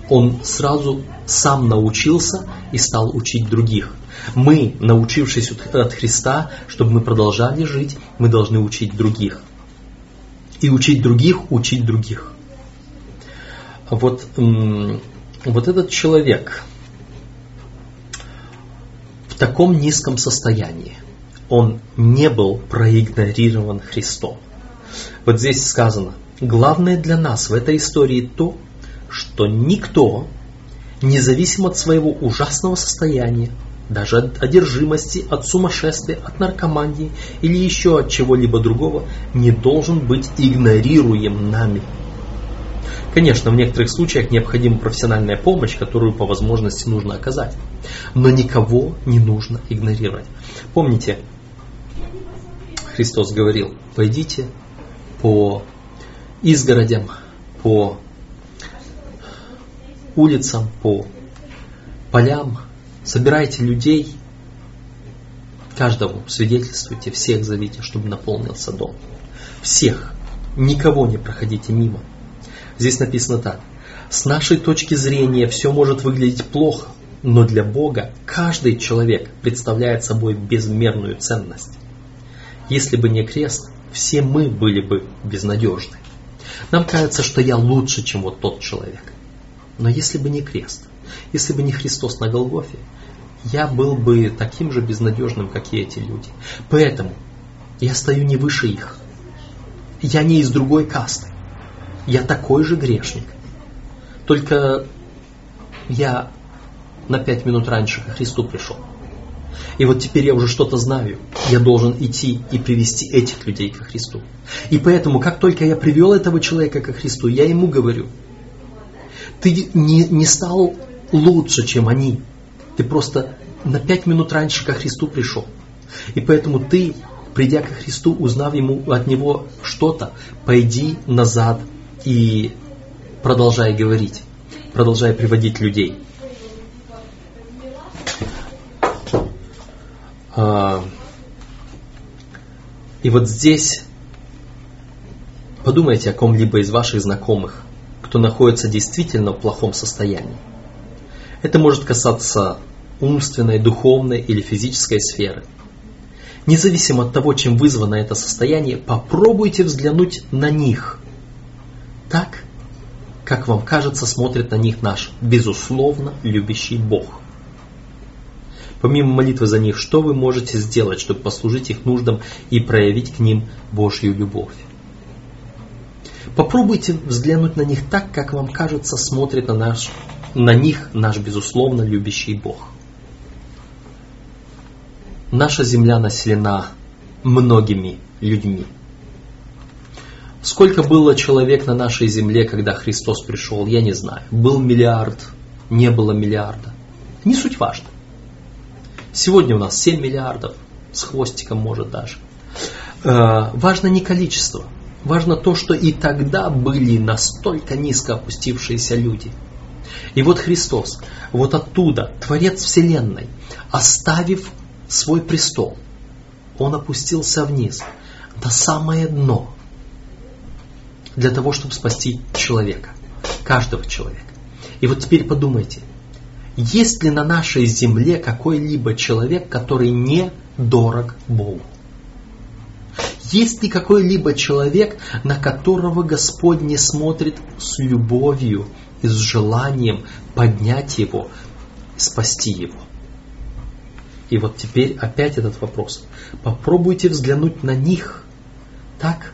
он сразу сам научился и стал учить других. Мы, научившись от Христа, чтобы мы продолжали жить, мы должны учить других. И учить других, учить других. Вот вот этот человек в таком низком состоянии, он не был проигнорирован Христом. Вот здесь сказано, главное для нас в этой истории то, что никто, независимо от своего ужасного состояния, даже от одержимости, от сумасшествия, от наркомании или еще от чего-либо другого, не должен быть игнорируем нами – Конечно, в некоторых случаях необходима профессиональная помощь, которую по возможности нужно оказать. Но никого не нужно игнорировать. Помните, Христос говорил, пойдите по изгородям, по улицам, по полям, собирайте людей, каждому свидетельствуйте, всех зовите, чтобы наполнился дом. Всех, никого не проходите мимо. Здесь написано так. С нашей точки зрения все может выглядеть плохо, но для Бога каждый человек представляет собой безмерную ценность. Если бы не крест, все мы были бы безнадежны. Нам кажется, что я лучше, чем вот тот человек. Но если бы не крест, если бы не Христос на Голгофе, я был бы таким же безнадежным, как и эти люди. Поэтому я стою не выше их. Я не из другой касты. Я такой же грешник. Только я на пять минут раньше ко Христу пришел. И вот теперь я уже что-то знаю. Я должен идти и привести этих людей ко Христу. И поэтому, как только я привел этого человека ко Христу, я ему говорю, ты не, не стал лучше, чем они. Ты просто на пять минут раньше ко Христу пришел. И поэтому ты, придя ко Христу, узнав ему, от Него что-то, пойди назад и продолжай говорить, продолжай приводить людей. А, и вот здесь подумайте о ком-либо из ваших знакомых, кто находится действительно в плохом состоянии. Это может касаться умственной, духовной или физической сферы. Независимо от того, чем вызвано это состояние, попробуйте взглянуть на них так, как вам кажется, смотрит на них наш, безусловно, любящий Бог. Помимо молитвы за них, что вы можете сделать, чтобы послужить их нуждам и проявить к ним Божью любовь? Попробуйте взглянуть на них так, как вам кажется, смотрит на, наш, на них наш, безусловно, любящий Бог. Наша земля населена многими людьми. Сколько было человек на нашей земле, когда Христос пришел, я не знаю. Был миллиард, не было миллиарда. Не суть важно. Сегодня у нас 7 миллиардов, с хвостиком может даже. Э, важно не количество, важно то, что и тогда были настолько низко опустившиеся люди. И вот Христос, вот оттуда, Творец Вселенной, оставив свой престол, Он опустился вниз, на самое дно, для того, чтобы спасти человека, каждого человека. И вот теперь подумайте, есть ли на нашей земле какой-либо человек, который не дорог Богу? Есть ли какой-либо человек, на которого Господь не смотрит с любовью и с желанием поднять его, спасти его? И вот теперь опять этот вопрос. Попробуйте взглянуть на них так,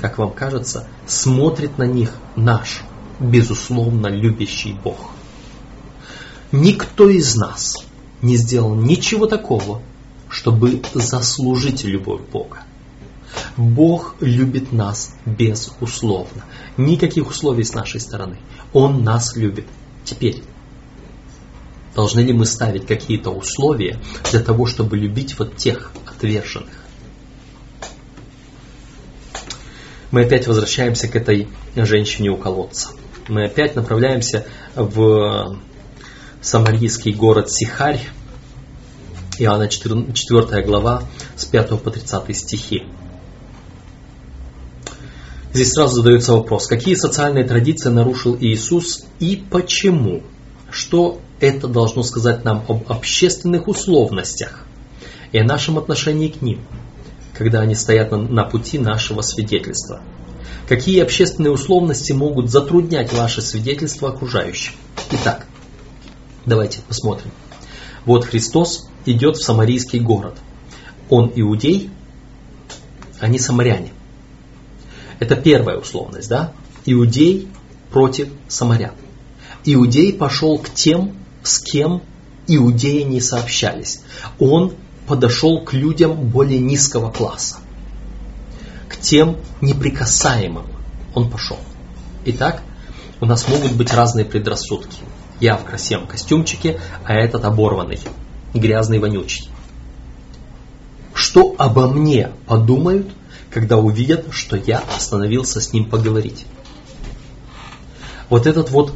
как вам кажется, смотрит на них наш, безусловно, любящий Бог. Никто из нас не сделал ничего такого, чтобы заслужить любовь Бога. Бог любит нас безусловно. Никаких условий с нашей стороны. Он нас любит. Теперь, должны ли мы ставить какие-то условия для того, чтобы любить вот тех отверженных? Мы опять возвращаемся к этой женщине у колодца. Мы опять направляемся в самарийский город Сихарь, Иоанна 4 глава с 5 по 30 стихи. Здесь сразу задается вопрос, какие социальные традиции нарушил Иисус и почему? Что это должно сказать нам об общественных условностях и о нашем отношении к ним, когда они стоят на, на пути нашего свидетельства? Какие общественные условности могут затруднять ваше свидетельство окружающим? Итак, давайте посмотрим. Вот Христос идет в самарийский город. Он иудей, они самаряне. Это первая условность, да? Иудей против самарян. Иудей пошел к тем, с кем иудеи не сообщались. Он подошел к людям более низкого класса. К тем неприкасаемым он пошел. Итак, у нас могут быть разные предрассудки. Я в красивом костюмчике, а этот оборванный, грязный, вонючий. Что обо мне подумают когда увидят, что я остановился с ним поговорить. Вот этот вот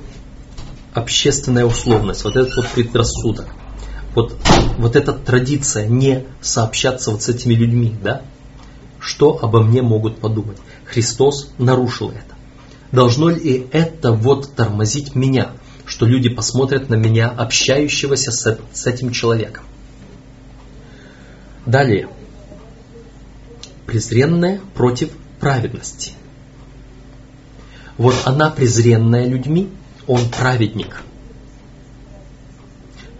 общественная условность, вот этот вот предрассудок, вот, вот эта традиция не сообщаться вот с этими людьми, да? Что обо мне могут подумать? Христос нарушил это. Должно ли это вот тормозить меня, что люди посмотрят на меня, общающегося с, с этим человеком? Далее презренная против праведности. Вот она презренная людьми, он праведник.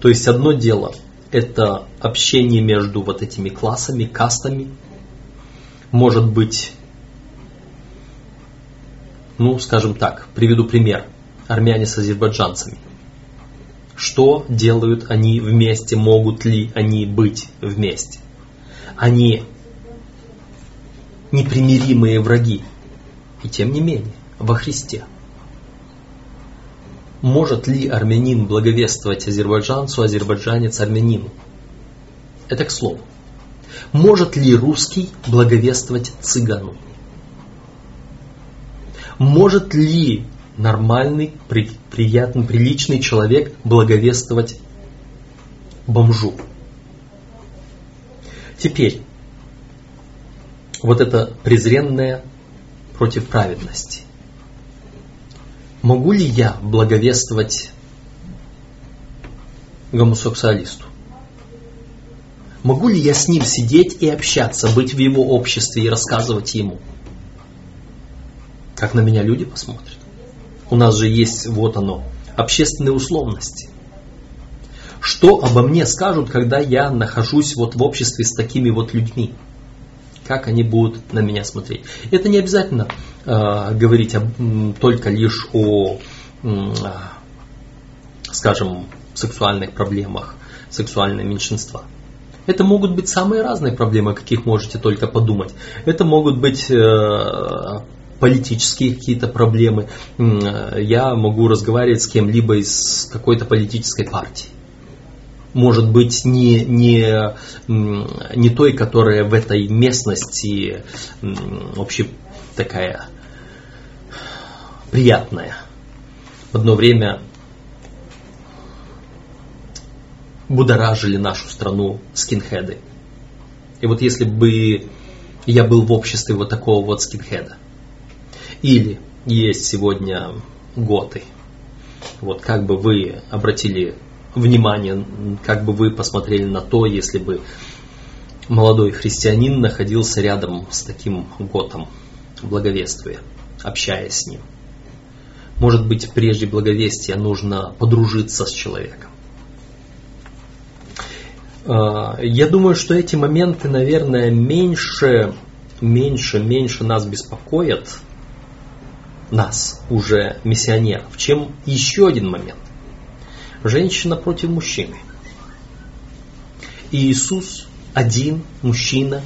То есть одно дело – это общение между вот этими классами, кастами. Может быть, ну, скажем так, приведу пример. Армяне с азербайджанцами. Что делают они вместе, могут ли они быть вместе? Они непримиримые враги. И тем не менее, во Христе. Может ли армянин благовествовать азербайджанцу, азербайджанец армянину? Это к слову. Может ли русский благовествовать цыгану? Может ли нормальный, при, приятный, приличный человек благовествовать бомжу? Теперь, вот это презренное против праведности. Могу ли я благовествовать гомосексуалисту? Могу ли я с ним сидеть и общаться, быть в его обществе и рассказывать ему? Как на меня люди посмотрят? У нас же есть, вот оно, общественные условности. Что обо мне скажут, когда я нахожусь вот в обществе с такими вот людьми? Как они будут на меня смотреть. Это не обязательно э, говорить об, только лишь о, э, скажем, сексуальных проблемах, сексуального меньшинства. Это могут быть самые разные проблемы, каких можете только подумать. Это могут быть э, политические какие-то проблемы. Я могу разговаривать с кем-либо из какой-то политической партии. Может быть, не, не, не той, которая в этой местности вообще такая приятная. В одно время будоражили нашу страну скинхеды. И вот если бы я был в обществе вот такого вот скинхеда, или есть сегодня готы, вот как бы вы обратили внимание, как бы вы посмотрели на то, если бы молодой христианин находился рядом с таким готом, благовествуя, общаясь с ним. Может быть, прежде благовестия нужно подружиться с человеком. А, я думаю, что эти моменты, наверное, меньше, меньше, меньше нас беспокоят, нас, уже миссионеров, чем еще один момент. Женщина против мужчины. И Иисус один, мужчина,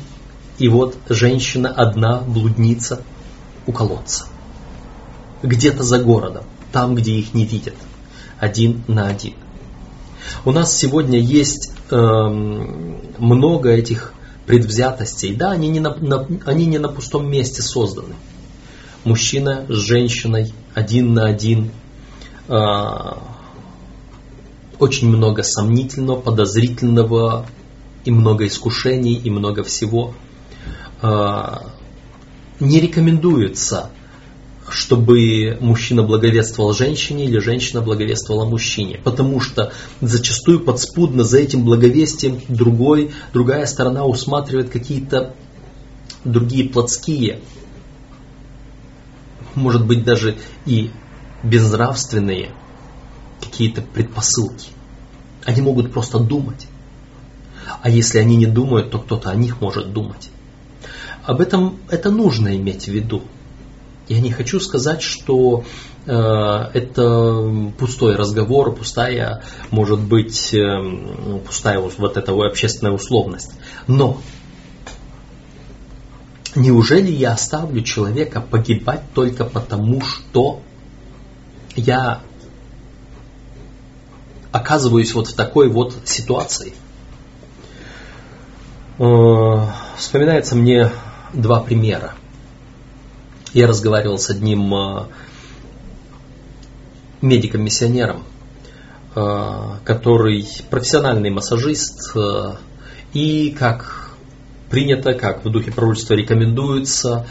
и вот женщина одна, блудница у колодца. Где-то за городом, там, где их не видят. Один на один. У нас сегодня есть Эм, много этих предвзятостей. Да, они не на, на, они не на пустом месте созданы. Мужчина с женщиной один на один. Э, очень много сомнительного, подозрительного, и много искушений, и много всего. Э, не рекомендуется чтобы мужчина благовествовал женщине или женщина благовествовала мужчине. Потому что зачастую подспудно за этим благовестием другой, другая сторона усматривает какие-то другие плотские, может быть даже и безнравственные какие-то предпосылки. Они могут просто думать. А если они не думают, то кто-то о них может думать. Об этом это нужно иметь в виду. Я не хочу сказать, что э, это пустой разговор, пустая, может быть, э, пустая вот эта общественная условность. Но неужели я оставлю человека погибать только потому, что я оказываюсь вот в такой вот ситуации? Э, вспоминается мне два примера. Я разговаривал с одним э, медиком-миссионером, э, который профессиональный массажист и как принято, как в духе пророчества рекомендуется,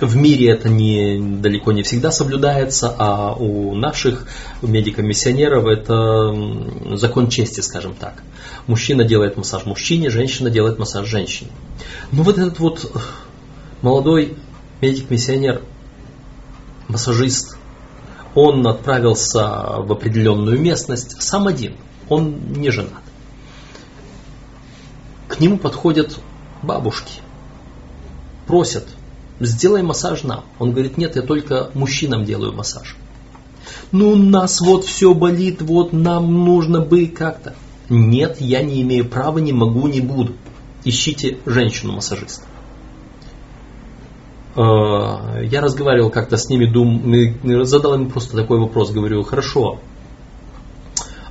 в мире это не, далеко не всегда соблюдается, а у наших медиков-миссионеров это закон чести, скажем так. Мужчина делает массаж мужчине, женщина делает массаж женщине. Но вот этот вот молодой медик-миссионер, массажист, он отправился в определенную местность сам один, он не женат. К нему подходят бабушки, просят, сделай массаж нам. Он говорит, нет, я только мужчинам делаю массаж. Ну, у нас вот все болит, вот нам нужно бы как-то. Нет, я не имею права, не могу, не буду. Ищите женщину-массажиста. Э, я разговаривал как-то с ними, дум, задал им просто такой вопрос, говорю, хорошо,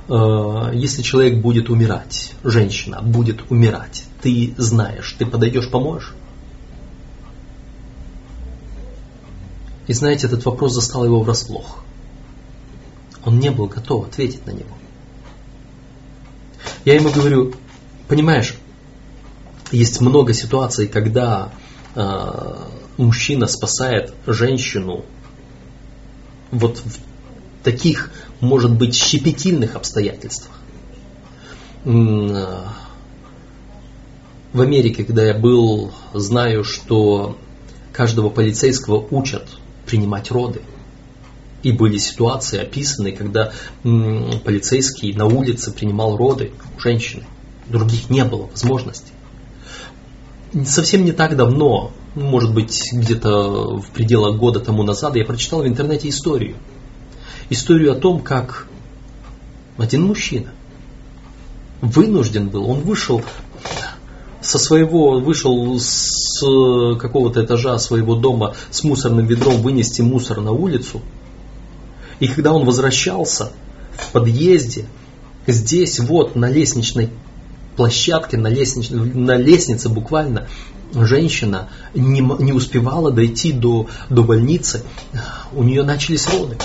э, если человек будет умирать, женщина будет умирать, ты знаешь, ты подойдешь, поможешь? И знаете, этот вопрос застал его врасплох. Он не был готов ответить на него. Я ему говорю, понимаешь, есть много ситуаций, когда э, мужчина спасает женщину вот в таких, может быть, щепетильных обстоятельствах. В Америке, когда я был, знаю, что каждого полицейского учат принимать роды. И были ситуации описаны, когда полицейский на улице принимал роды у женщины. Других не было возможностей. Совсем не так давно может быть, где-то в пределах года тому назад, я прочитал в интернете историю. Историю о том, как один мужчина вынужден был, он вышел со своего, вышел с какого-то этажа своего дома с мусорным ведром вынести мусор на улицу. И когда он возвращался в подъезде, Здесь вот на лестничной площадке, на, лестнич, на лестнице буквально женщина не, не успевала дойти до, до больницы, у нее начались роды.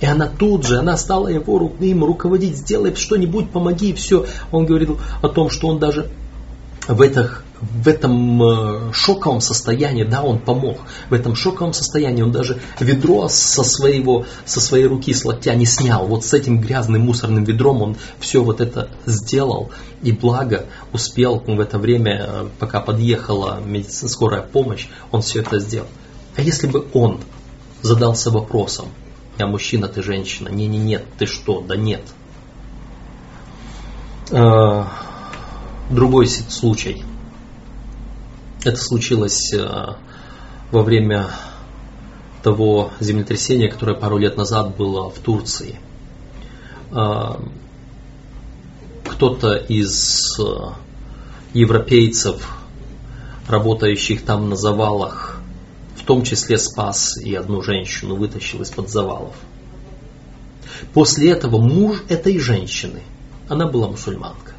И она тут же, она стала его, им руководить, сделай что-нибудь, помоги, и все. Он говорил о том, что он даже в, этих, в этом э, шоковом состоянии, да, он помог. В этом шоковом состоянии он даже ведро со, своего, со своей руки с локтя не снял. Вот с этим грязным мусорным ведром он все вот это сделал. И благо успел в это время, э, пока подъехала скорая помощь, он все это сделал. А если бы он задался вопросом, я мужчина, ты женщина, не, не, нет, ты что, да нет. Другой случай. Это случилось э, во время того землетрясения, которое пару лет назад было в Турции. Э, кто-то из э, европейцев, работающих там на завалах, в том числе спас и одну женщину, вытащил из-под завалов. После этого муж этой женщины, она была мусульманка,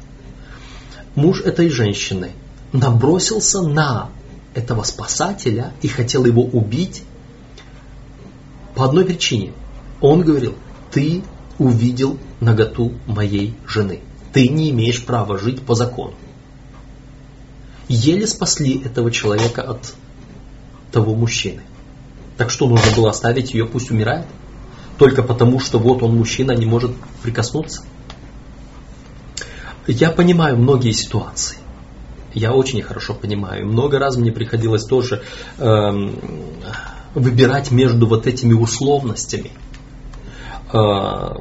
муж этой женщины набросился на этого спасателя и хотел его убить по одной причине. Он говорил, ты увидел наготу моей жены. Ты не имеешь права жить по закону. Еле спасли этого человека от того мужчины. Так что нужно было оставить ее, пусть умирает? Только потому, что вот он мужчина, не может прикоснуться? Я понимаю многие ситуации. Я очень хорошо понимаю. Много раз мне приходилось тоже э, выбирать между вот этими условностями. Э,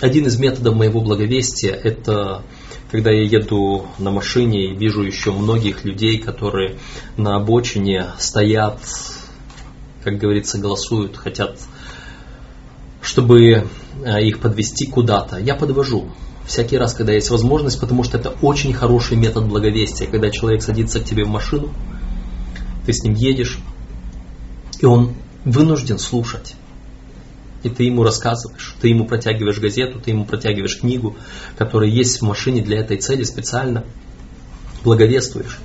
один из методов моего благовестия это когда я еду на машине и вижу еще многих людей, которые на обочине стоят, как говорится, голосуют, хотят, чтобы э, их подвести куда-то. Я подвожу всякий раз, когда есть возможность, потому что это очень хороший метод благовестия, когда человек садится к тебе в машину, ты с ним едешь, и он вынужден слушать. И ты ему рассказываешь, ты ему протягиваешь газету, ты ему протягиваешь книгу, которая есть в машине для этой цели специально. Благовествуешь.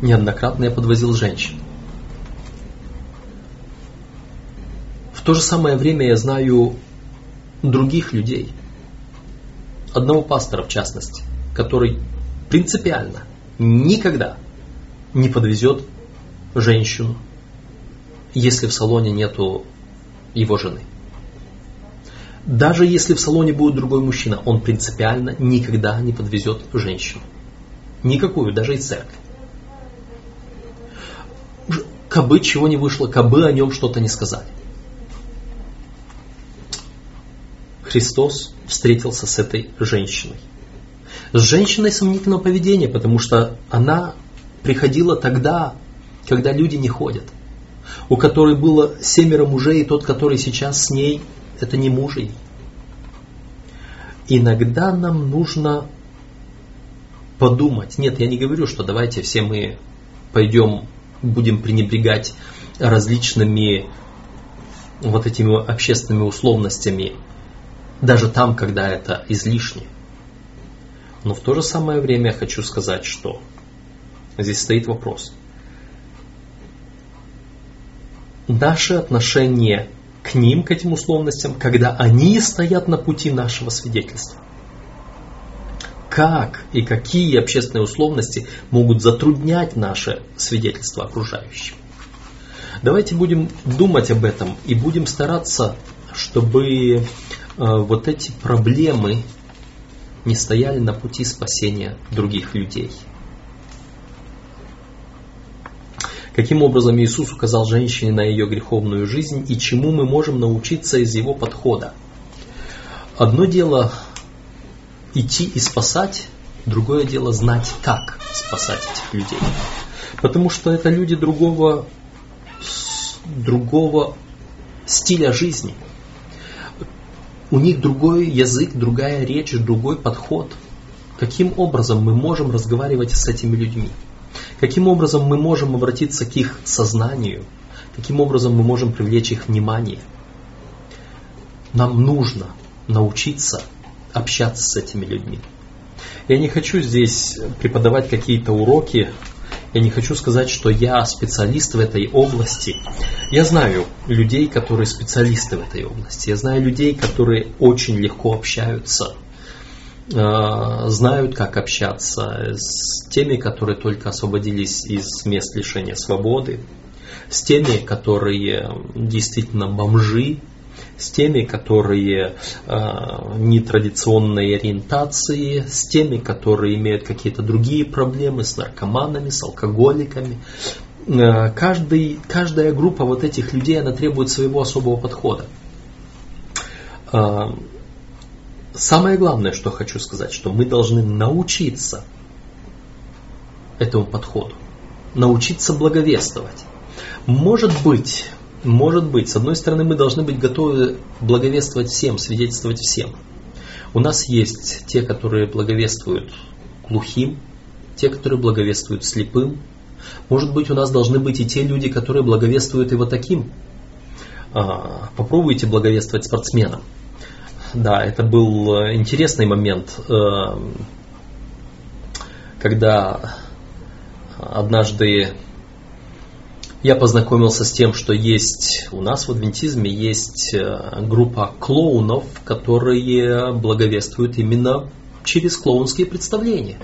Неоднократно я подвозил женщин. В то же самое время я знаю других людей – одного пастора в частности, который принципиально никогда не подвезет женщину, если в салоне нету его жены. Даже если в салоне будет другой мужчина, он принципиально никогда не подвезет женщину. Никакую, даже из церкви. Кабы чего не вышло, кабы о нем что-то не сказали. Христос встретился с этой женщиной. С женщиной сомнительного поведения, потому что она приходила тогда, когда люди не ходят. У которой было семеро мужей, и тот, который сейчас с ней, это не муж. Иногда нам нужно подумать. Нет, я не говорю, что давайте все мы пойдем, будем пренебрегать различными вот этими общественными условностями даже там, когда это излишне. Но в то же самое время я хочу сказать, что здесь стоит вопрос. Наше отношение к ним, к этим условностям, когда они стоят на пути нашего свидетельства. Как и какие общественные условности могут затруднять наше свидетельство окружающим? Давайте будем думать об этом и будем стараться, чтобы вот эти проблемы не стояли на пути спасения других людей. Каким образом Иисус указал женщине на ее греховную жизнь и чему мы можем научиться из его подхода? Одно дело идти и спасать, другое дело знать, как спасать этих людей. Потому что это люди другого, другого стиля жизни – у них другой язык, другая речь, другой подход. Каким образом мы можем разговаривать с этими людьми? Каким образом мы можем обратиться к их сознанию? Каким образом мы можем привлечь их внимание? Нам нужно научиться общаться с этими людьми. Я не хочу здесь преподавать какие-то уроки, я не хочу сказать, что я специалист в этой области. Я знаю людей, которые специалисты в этой области. Я знаю людей, которые очень легко общаются, э, знают, как общаться с теми, которые только освободились из мест лишения свободы, с теми, которые действительно бомжи, с теми, которые э, нетрадиционной ориентации, с теми, которые имеют какие-то другие проблемы, с наркоманами, с алкоголиками. Э, каждый, каждая группа вот этих людей, она требует своего особого подхода. Э, самое главное, что хочу сказать, что мы должны научиться этому подходу, научиться благовествовать. Может быть, может быть, с одной стороны, мы должны быть готовы благовествовать всем, свидетельствовать всем. У нас есть те, которые благовествуют глухим, те, которые благовествуют слепым. Может быть, у нас должны быть и те люди, которые благовествуют вот таким. А, попробуйте благовествовать спортсменам. Да, это был интересный момент, э, когда однажды я познакомился с тем, что есть у нас в адвентизме есть э, группа клоунов, которые благовествуют именно через клоунские представления.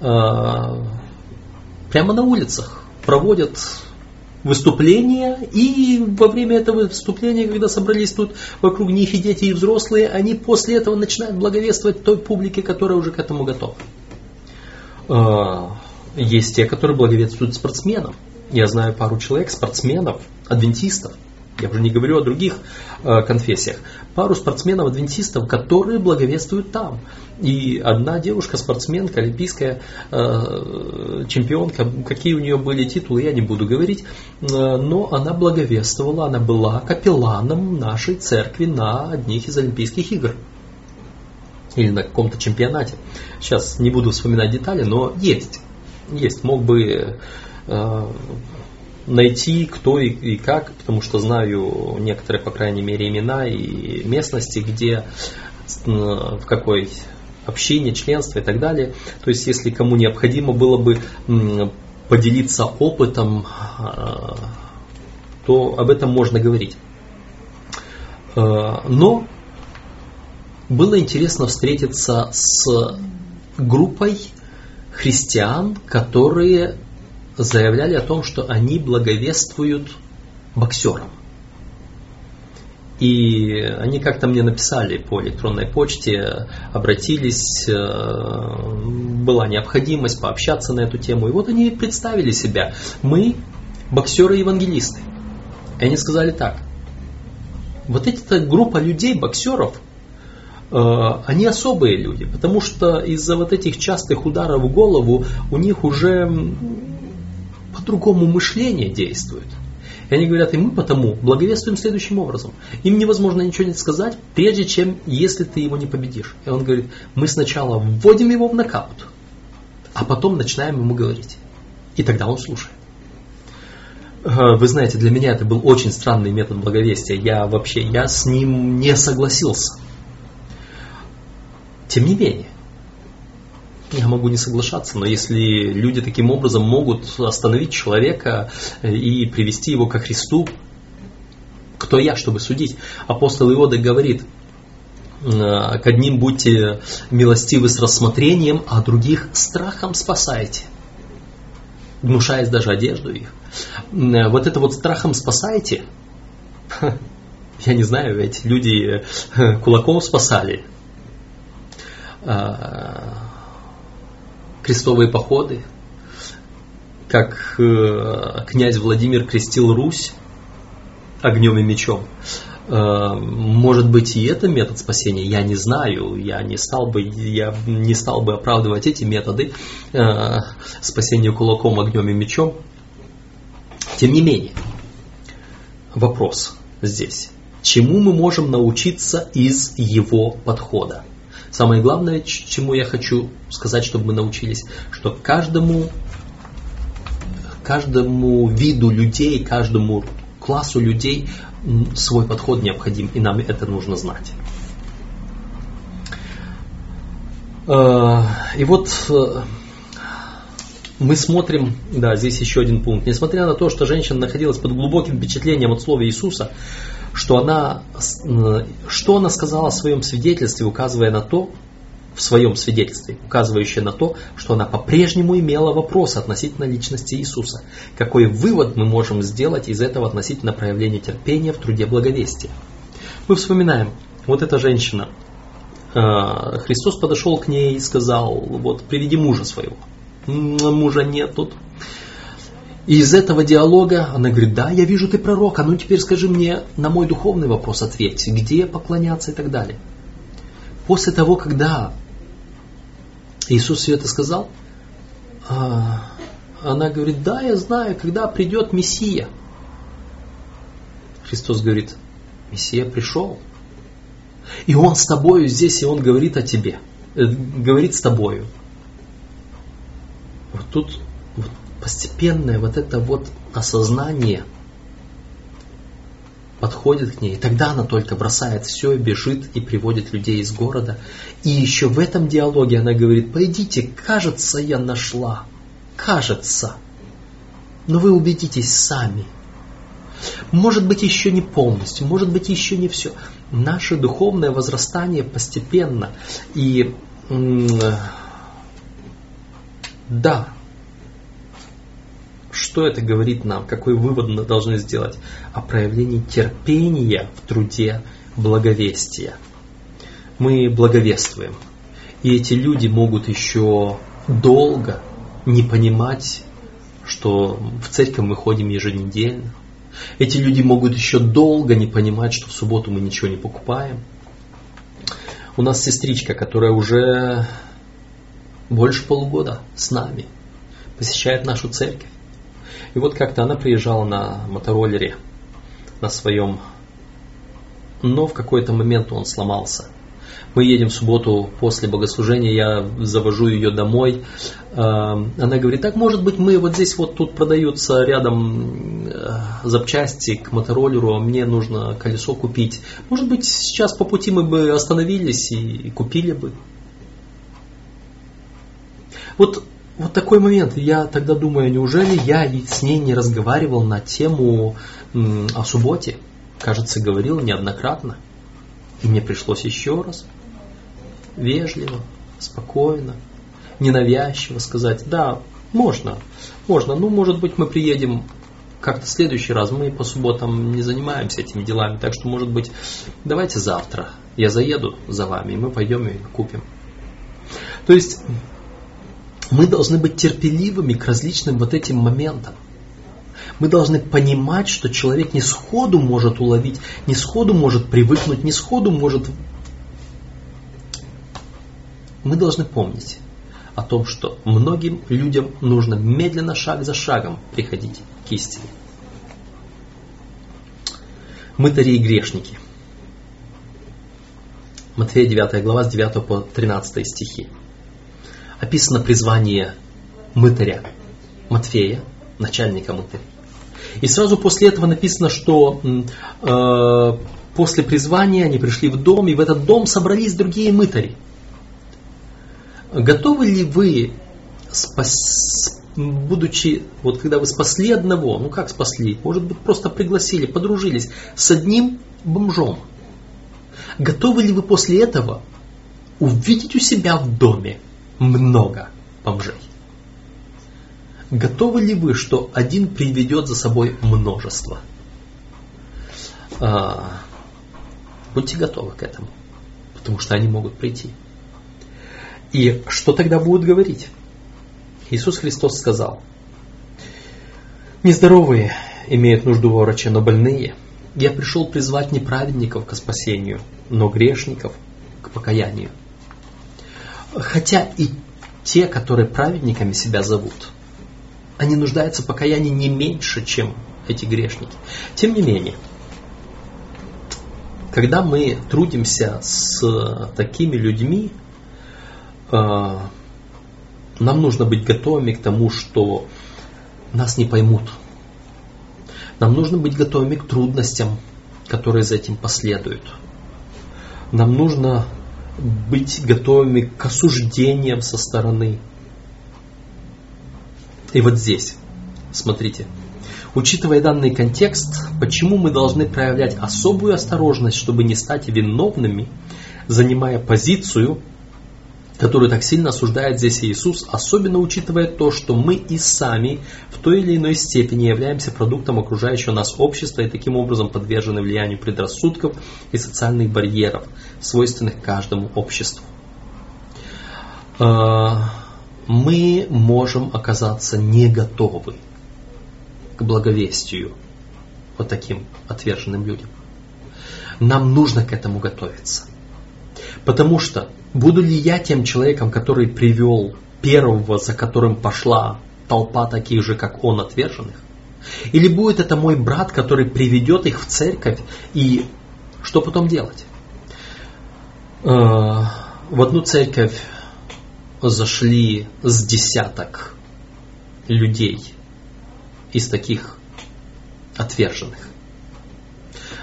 Э, прямо на улицах проводят выступления, и во время этого выступления, когда собрались тут вокруг них и дети, и взрослые, они после этого начинают благовествовать той публике, которая уже к этому готова. Э, есть те, которые благовествуют спортсменам. Я знаю пару человек, спортсменов, адвентистов, я уже не говорю о других э, конфессиях, пару спортсменов-адвентистов, которые благовествуют там. И одна девушка, спортсменка, олимпийская э, чемпионка, какие у нее были титулы, я не буду говорить, э, но она благовествовала, она была капелланом нашей церкви на одних из Олимпийских игр. Или на каком-то чемпионате. Сейчас не буду вспоминать детали, но есть. Есть. Мог бы найти кто и, и как, потому что знаю некоторые, по крайней мере, имена и местности, где э, в какой общение, членство и так далее. То есть, если кому необходимо было бы поделиться опытом, э, то об этом можно говорить. Но было интересно встретиться с группой христиан, которые заявляли о том, что они благовествуют боксерам. И они как-то мне написали по электронной почте, обратились, э, была необходимость пообщаться на эту тему. И вот они представили себя. Мы боксеры-евангелисты. И они сказали так. Вот эта группа людей, боксеров, э, они особые люди, потому что из-за вот этих частых ударов в голову у них уже по-другому мышление действует. И они говорят, и мы потому благовествуем следующим образом. Им невозможно ничего не сказать, прежде чем, если ты его не победишь. И он говорит, мы сначала вводим его в нокаут, а потом начинаем ему говорить. И тогда он слушает. Э, вы знаете, для меня это был очень странный метод благовестия. Я вообще, я с ним не согласился. Тем не менее, я могу не соглашаться, но если люди таким образом могут остановить человека э, и привести его ко Христу, кто я, чтобы судить? Апостол Иода говорит, э, к одним будьте милостивы с рассмотрением, а других страхом спасайте, гнушаясь даже одежду их. Э, вот это вот страхом спасайте, я не знаю, ведь люди кулаком спасали, крестовые походы, как э, князь Владимир крестил Русь огнем и мечом. Э, может быть и это метод спасения, я не знаю, я не стал бы, я не стал бы оправдывать эти методы э, спасения кулаком, огнем и мечом. Тем не менее, вопрос здесь. Чему мы можем научиться из его подхода? Самое главное, чему я хочу сказать, чтобы мы научились, что каждому, каждому виду людей, каждому классу людей свой подход необходим, и нам это нужно знать. Э, и вот э, мы смотрим, да, здесь еще один пункт. Несмотря на то, что женщина находилась под глубоким впечатлением от слова Иисуса, что она, что она сказала в своем свидетельстве, указывая на то, в своем свидетельстве, указывающее на то, что она по-прежнему имела вопрос относительно личности Иисуса. Какой вывод мы можем сделать из этого относительно проявления терпения в труде благовестия? Мы вспоминаем, вот эта женщина, э, Христос подошел к ней и сказал, вот приведи мужа своего. Мужа нет тут. И из этого диалога она говорит, да, я вижу, ты пророк, а ну теперь скажи мне на мой духовный вопрос ответь, где поклоняться и так далее. После того, когда Иисус все это сказал, а, она говорит, да, я знаю, когда придет Мессия. Христос говорит, Мессия пришел. И Он с тобою здесь, и Он говорит о тебе. Э, говорит с тобою. Вот тут постепенное вот это вот осознание подходит к ней, и тогда она только бросает все, бежит и приводит людей из города. И еще в этом диалоге она говорит, пойдите, кажется, я нашла, кажется, но вы убедитесь сами. Может быть, еще не полностью, может быть, еще не все. Наше духовное возрастание постепенно. И да, что это говорит нам? Какой вывод мы должны сделать? О проявлении терпения в труде благовестия. Мы благовествуем. И эти люди могут еще долго не понимать, что в церковь мы ходим еженедельно. Эти люди могут еще долго не понимать, что в субботу мы ничего не покупаем. У нас сестричка, которая уже больше полугода с нами, посещает нашу церковь. И вот как-то она приезжала на мотороллере, на своем, но в какой-то момент он сломался. Мы едем в субботу после богослужения, я завожу ее домой. Она говорит, так может быть мы вот здесь вот тут продаются рядом э, запчасти к мотороллеру, а мне нужно колесо купить. Может быть сейчас по пути мы бы остановились и купили бы. Вот вот такой момент. Я тогда думаю, неужели я с ней не разговаривал на тему о субботе? Кажется, говорил неоднократно. И мне пришлось еще раз вежливо, спокойно, ненавязчиво сказать, да, можно, можно, ну, может быть, мы приедем как-то в следующий раз. Мы по субботам не занимаемся этими делами, так что, может быть, давайте завтра я заеду за вами, и мы пойдем и купим. То есть мы должны быть терпеливыми к различным вот этим моментам. Мы должны понимать, что человек не сходу может уловить, не сходу может привыкнуть, не сходу может... Мы должны помнить о том, что многим людям нужно медленно, шаг за шагом приходить к истине. Мытари и грешники. Матфея 9 глава с 9 по 13 стихи описано призвание мытаря Матфея, начальника мытаря. И сразу после этого написано, что э, после призвания они пришли в дом, и в этот дом собрались другие мытари. Готовы ли вы, спас, будучи, вот когда вы спасли одного, ну как спасли, может быть просто пригласили, подружились с одним бомжом, готовы ли вы после этого увидеть у себя в доме много бомжей. Готовы ли вы, что один приведет за собой множество? А, будьте готовы к этому, потому что они могут прийти. И что тогда будут говорить? Иисус Христос сказал, нездоровые имеют нужду во враче, но больные. Я пришел призвать не праведников к спасению, но грешников к покаянию. Хотя и те, которые праведниками себя зовут, они нуждаются в покаянии не меньше, чем эти грешники. Тем не менее, когда мы трудимся с такими людьми, э, нам нужно быть готовыми к тому, что нас не поймут. Нам нужно быть готовыми к трудностям, которые за этим последуют. Нам нужно быть готовыми к осуждениям со стороны. И вот здесь, смотрите, учитывая данный контекст, почему мы должны проявлять особую осторожность, чтобы не стать виновными, занимая позицию, которую так сильно осуждает здесь Иисус, особенно учитывая то, что мы и сами в той или иной степени являемся продуктом окружающего нас общества и таким образом подвержены влиянию предрассудков и социальных барьеров, свойственных каждому обществу. А, мы можем оказаться не готовы к благовестию вот таким отверженным людям. Нам нужно к этому готовиться. Потому что буду ли я тем человеком, который привел первого, за которым пошла толпа таких же, как он, отверженных? Или будет это мой брат, который приведет их в церковь, и что потом делать? Э, в одну церковь зашли с десяток людей из таких отверженных.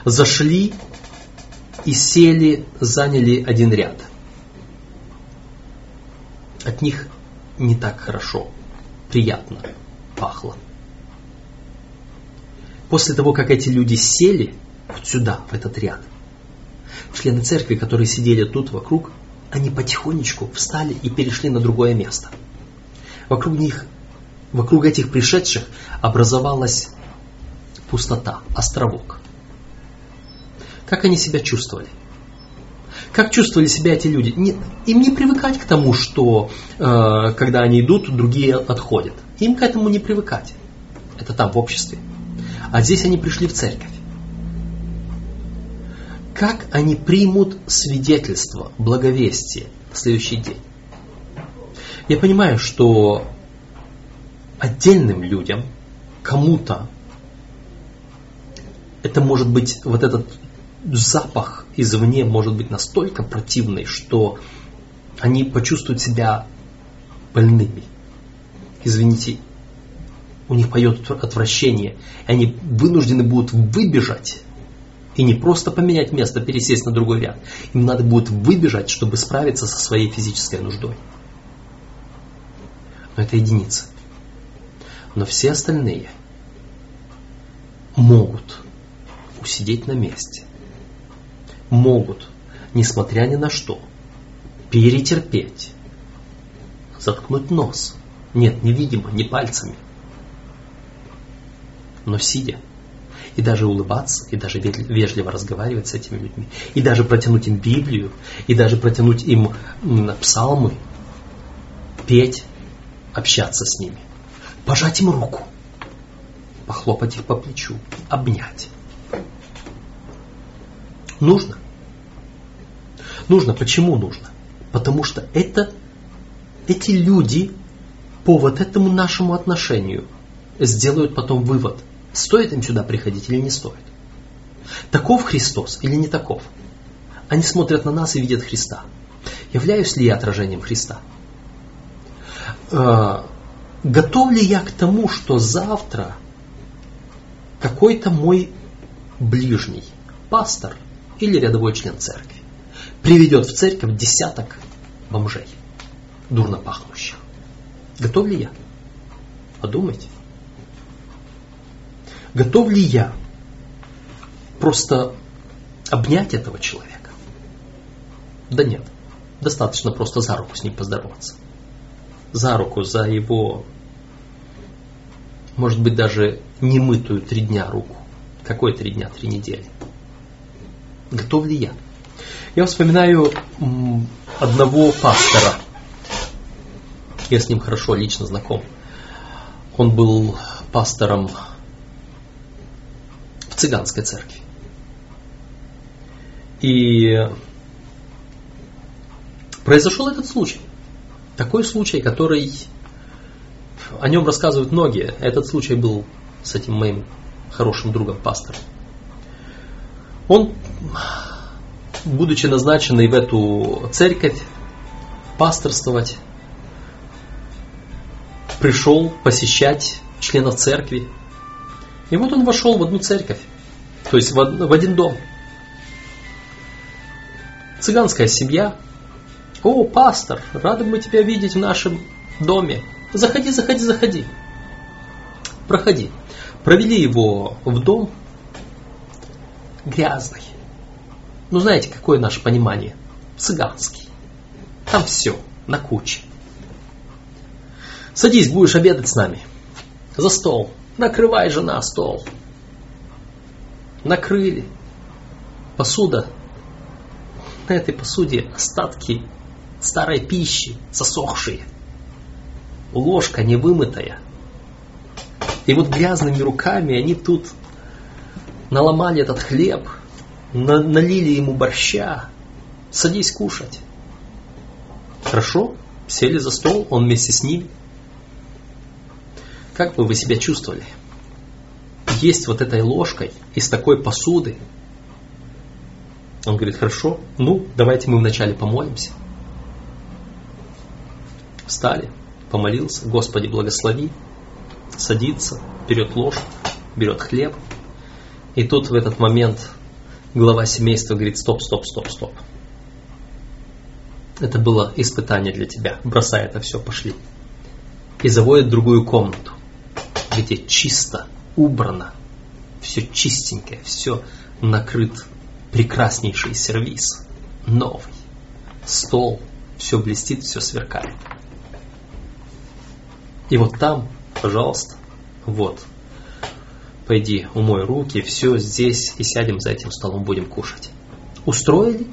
Зашли и сели, заняли один ряд. От них не так хорошо, приятно пахло. После того, как эти люди сели вот сюда, в этот ряд, члены церкви, которые сидели тут вокруг, они потихонечку встали и перешли на другое место. Вокруг них, вокруг этих пришедших образовалась пустота, островок. Как они себя чувствовали? Как чувствовали себя эти люди? Не, им не привыкать к тому, что э, когда они идут, другие отходят. Им к этому не привыкать. Это там, в обществе. А здесь они пришли в церковь. Как они примут свидетельство, благовестие в следующий день? Я понимаю, что отдельным людям, кому-то, это может быть вот этот запах извне может быть настолько противный, что они почувствуют себя больными. Извините, у них пойдет отвращение, и они вынуждены будут выбежать и не просто поменять место, пересесть на другой ряд. Им надо будет выбежать, чтобы справиться со своей физической нуждой. Но это единица. Но все остальные могут усидеть на месте могут, несмотря ни на что, перетерпеть, заткнуть нос. Нет, невидимо, не пальцами, но сидя. И даже улыбаться, и даже вежливо разговаривать с этими людьми, и даже протянуть им Библию, и даже протянуть им псалмы, петь, общаться с ними, пожать им руку, похлопать их по плечу, обнять. Нужно. Нужно. Почему нужно? Потому что это, эти люди по вот этому нашему отношению сделают потом вывод, стоит им сюда приходить или не стоит. Таков Христос или не таков? Они смотрят на нас и видят Христа. Являюсь ли я отражением Христа? Э, готов ли я к тому, что завтра какой-то мой ближний, пастор – или рядовой член церкви приведет в церковь десяток бомжей, дурно пахнущих. Готов ли я? Подумайте. Готов ли я просто обнять этого человека? Да нет. Достаточно просто за руку с ним поздороваться. За руку, за его, может быть, даже немытую три дня руку. Какой три дня, три недели? Готов ли я? Я вспоминаю одного пастора. Я с ним хорошо лично знаком. Он был пастором в цыганской церкви. И произошел этот случай. Такой случай, который о нем рассказывают многие. Этот случай был с этим моим хорошим другом пастором. Он, будучи назначенный в эту церковь, пасторствовать, пришел посещать членов церкви. И вот он вошел в одну церковь, то есть в один дом. Цыганская семья, О, пастор, рады мы тебя видеть в нашем доме. Заходи, заходи, заходи. Проходи. Провели его в дом грязный. Ну, знаете, какое наше понимание? Цыганский. Там все, на куче. Садись, будешь обедать с нами. За стол. Накрывай, жена, стол. Накрыли. Посуда. На этой посуде остатки старой пищи, засохшие. Ложка невымытая. И вот грязными руками они тут наломали этот хлеб, на, налили ему борща. Садись кушать. Хорошо? Сели за стол, он вместе с ними. Как бы вы себя чувствовали? Есть вот этой ложкой из такой посуды. Он говорит, хорошо, ну, давайте мы вначале помолимся. Встали, помолился, Господи, благослови, садится, берет ложку, берет хлеб. И тут в этот момент глава семейства говорит, стоп, стоп, стоп, стоп. Это было испытание для тебя. Бросай это все, пошли. И заводит в другую комнату, где чисто, убрано, все чистенькое, все накрыт прекраснейший сервис, новый, стол, все блестит, все сверкает. И вот там, пожалуйста, вот, пойди умой руки, все здесь и сядем за этим столом, будем кушать. Устроили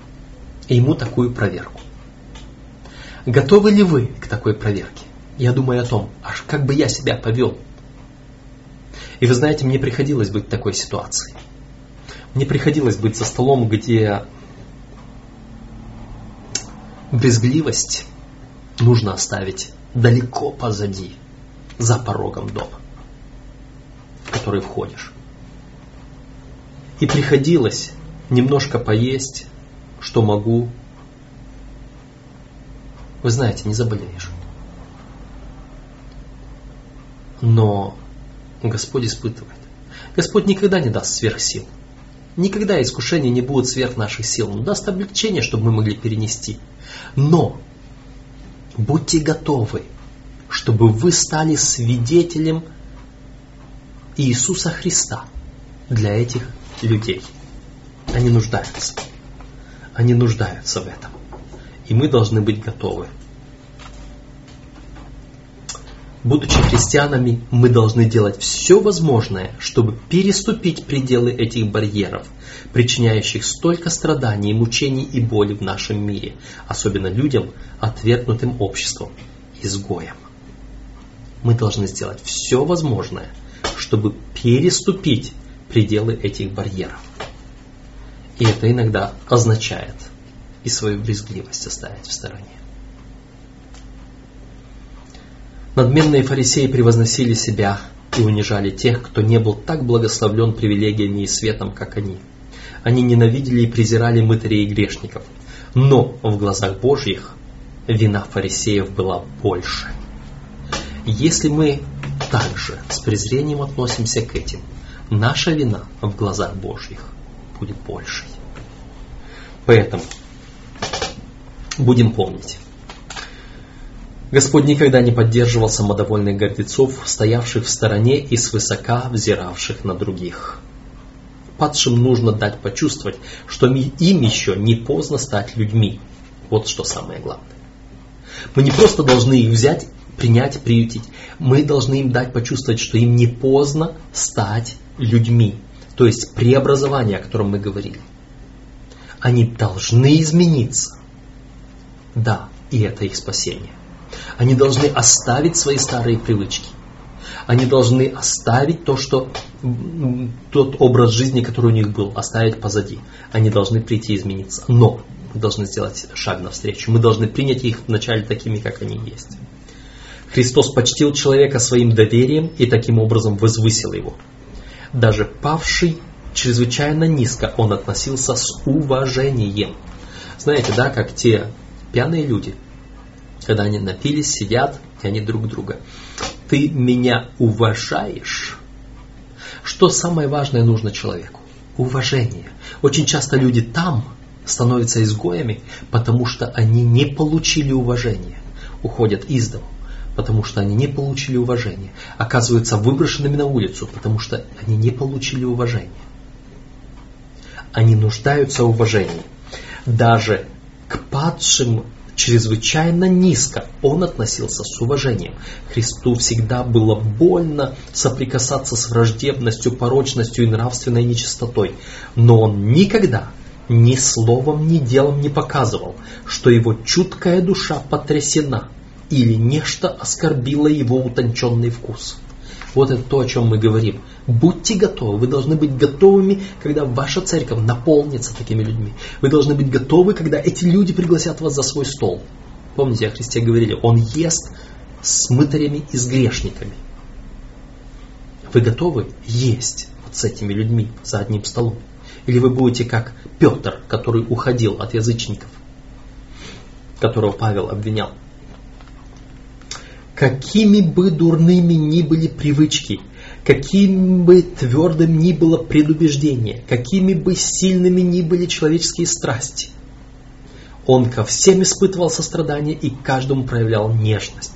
ему такую проверку. Готовы ли вы к такой проверке? Я думаю о том, аж как бы я себя повел. И вы знаете, мне приходилось быть в такой ситуации. Мне приходилось быть за столом, где брезгливость нужно оставить далеко позади, за порогом дома, который входишь. И приходилось немножко поесть, что могу, вы знаете, не заболеешь. Но Господь испытывает. Господь никогда не даст сверхсил. Никогда искушения не будут сверх наших сил. Он даст облегчение, чтобы мы могли перенести. Но будьте готовы, чтобы вы стали свидетелем Иисуса Христа для этих людей. Они нуждаются. Они нуждаются в этом. И мы должны быть готовы. Будучи христианами, мы должны делать все возможное, чтобы переступить пределы этих барьеров, причиняющих столько страданий, мучений и боли в нашем мире, особенно людям, отвергнутым обществом, изгоям. Мы должны сделать все возможное, чтобы переступить пределы этих барьеров. И это иногда означает – и свою брезгливость оставить в стороне. Надменные фарисеи превозносили себя и унижали тех, кто не был так благословлен привилегиями и светом, как они. Они ненавидели и презирали мытарей и грешников. Но в глазах Божьих вина фарисеев была больше. Если мы также с презрением относимся к этим, наша вина в глазах Божьих будет большей. Поэтому Будем помнить. Господь никогда не поддерживал самодовольных гордецов, стоявших в стороне и свысока взиравших на других. Падшим нужно дать почувствовать, что им еще не поздно стать людьми. Вот что самое главное. Мы не просто должны их взять, принять, приютить. Мы должны им дать почувствовать, что им не поздно стать людьми. То есть преобразование, о котором мы говорили. Они должны измениться. Да, и это их спасение. Они должны оставить свои старые привычки. Они должны оставить то, что тот образ жизни, который у них был, оставить позади. Они должны прийти и измениться. Но мы должны сделать шаг навстречу. Мы должны принять их вначале такими, как они есть. Христос почтил человека своим доверием и таким образом возвысил его. Даже павший чрезвычайно низко он относился с уважением. Знаете, да, как те пьяные люди, когда они напились, сидят, и они друг друга. Ты меня уважаешь? Что самое важное нужно человеку? Уважение. Очень часто люди там, становятся изгоями, потому что они не получили уважения, уходят из дома, потому что они не получили уважения, оказываются выброшенными на улицу, потому что они не получили уважения. Они нуждаются в уважении. Даже к падшим чрезвычайно низко он относился с уважением. Христу всегда было больно соприкасаться с враждебностью, порочностью и нравственной нечистотой. Но он никогда ни словом, ни делом не показывал, что его чуткая душа потрясена или нечто оскорбило его утонченный вкус. Вот это то, о чем мы говорим. Будьте готовы. Вы должны быть готовыми, когда ваша церковь наполнится такими людьми. Вы должны быть готовы, когда эти люди пригласят вас за свой стол. Помните, о Христе говорили, Он ест с мытарями и с грешниками. Вы готовы есть вот с этими людьми за одним столом? Или вы будете как Петр, который уходил от язычников, которого Павел обвинял? Какими бы дурными ни были привычки, каким бы твердым ни было предубеждение, какими бы сильными ни были человеческие страсти, он ко всем испытывал сострадание и каждому проявлял нежность.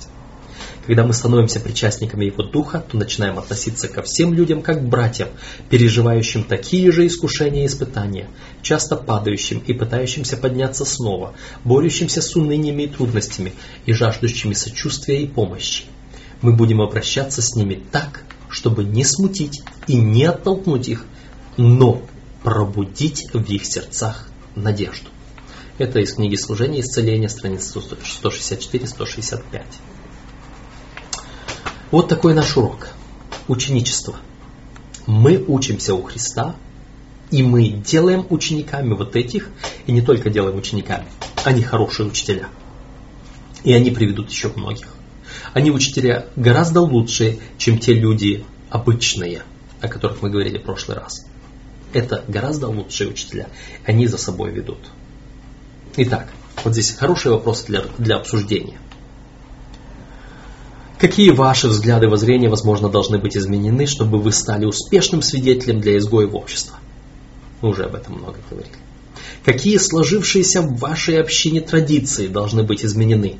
Когда мы становимся причастниками Его Духа, то начинаем относиться ко всем людям как к братьям, переживающим такие же искушения и испытания, часто падающим и пытающимся подняться снова, борющимся с уныниями и трудностями и жаждущими сочувствия и помощи. Мы будем обращаться с ними так, чтобы не смутить и не оттолкнуть их, но пробудить в их сердцах надежду. Это из книги «Служение и исцеление», страница 164-165. Вот такой наш урок. Ученичество. Мы учимся у Христа, и мы делаем учениками вот этих, и не только делаем учениками, они хорошие учителя. И они приведут еще многих. Они учителя гораздо лучшие, чем те люди обычные, о которых мы говорили в прошлый раз. Это гораздо лучшие учителя. Они за собой ведут. Итак, вот здесь хороший вопрос для, для обсуждения – Какие ваши взгляды воззрения, возможно, должны быть изменены, чтобы вы стали успешным свидетелем для изгоев общества? Мы уже об этом много говорили. Какие сложившиеся в вашей общине традиции должны быть изменены,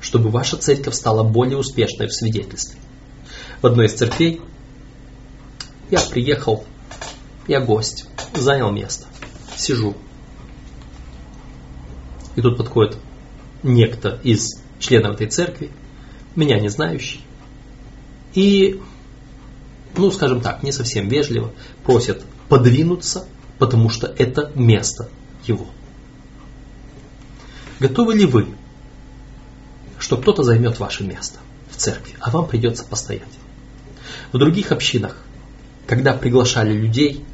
чтобы ваша церковь стала более успешной в свидетельстве? В одной из церквей я приехал, я гость, занял место, сижу. И тут подходит некто из членов этой церкви меня не знающий, и, ну, скажем так, не совсем вежливо просят подвинуться, потому что это место его. Готовы ли вы, что кто-то займет ваше место в церкви, а вам придется постоять? В других общинах, когда приглашали людей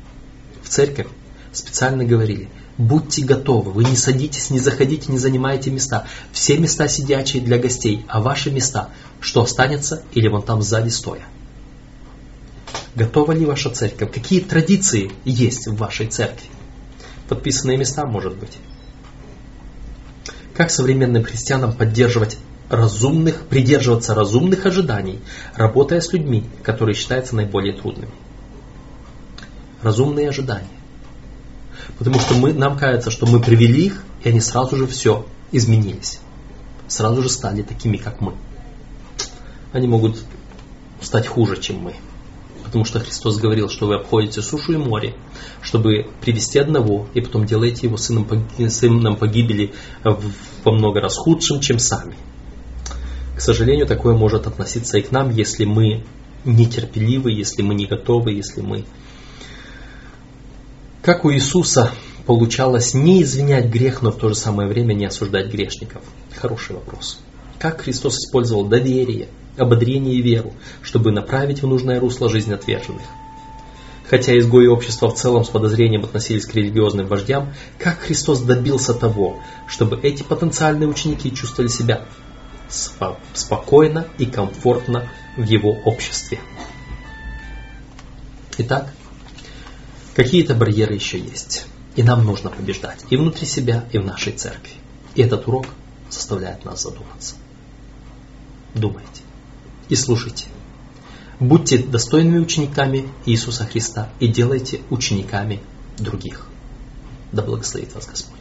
в церковь, специально говорили – Будьте готовы, вы не садитесь, не заходите, не занимайте места. Все места сидячие для гостей, а ваши места, что останется или вон там сзади стоя. Готова ли ваша церковь? Какие традиции есть в вашей церкви? Подписанные места, может быть. Как современным христианам поддерживать разумных, придерживаться разумных ожиданий, работая с людьми, которые считаются наиболее трудными? Разумные ожидания. Потому что мы, нам кажется, что мы привели их, и они сразу же все изменились. Сразу же стали такими, как мы. Они могут стать хуже, чем мы. Потому что Христос говорил, что вы обходите сушу и море, чтобы привести одного, и потом делаете его сыном, сыном погибели во много раз худшим, чем сами. К сожалению, такое может относиться и к нам, если мы нетерпеливы, если мы не готовы, если мы как у Иисуса получалось не извинять грех, но в то же самое время не осуждать грешников? Хороший вопрос. Как Христос использовал доверие, ободрение и веру, чтобы направить в нужное русло жизнь отверженных? Хотя изгои общества в целом с подозрением относились к религиозным вождям, как Христос добился того, чтобы эти потенциальные ученики чувствовали себя спокойно и комфортно в его обществе? Итак, Какие-то барьеры еще есть. И нам нужно побеждать и внутри себя, и в нашей церкви. И этот урок заставляет нас задуматься. Думайте и слушайте. Будьте достойными учениками Иисуса Христа и делайте учениками других. Да благословит вас Господь.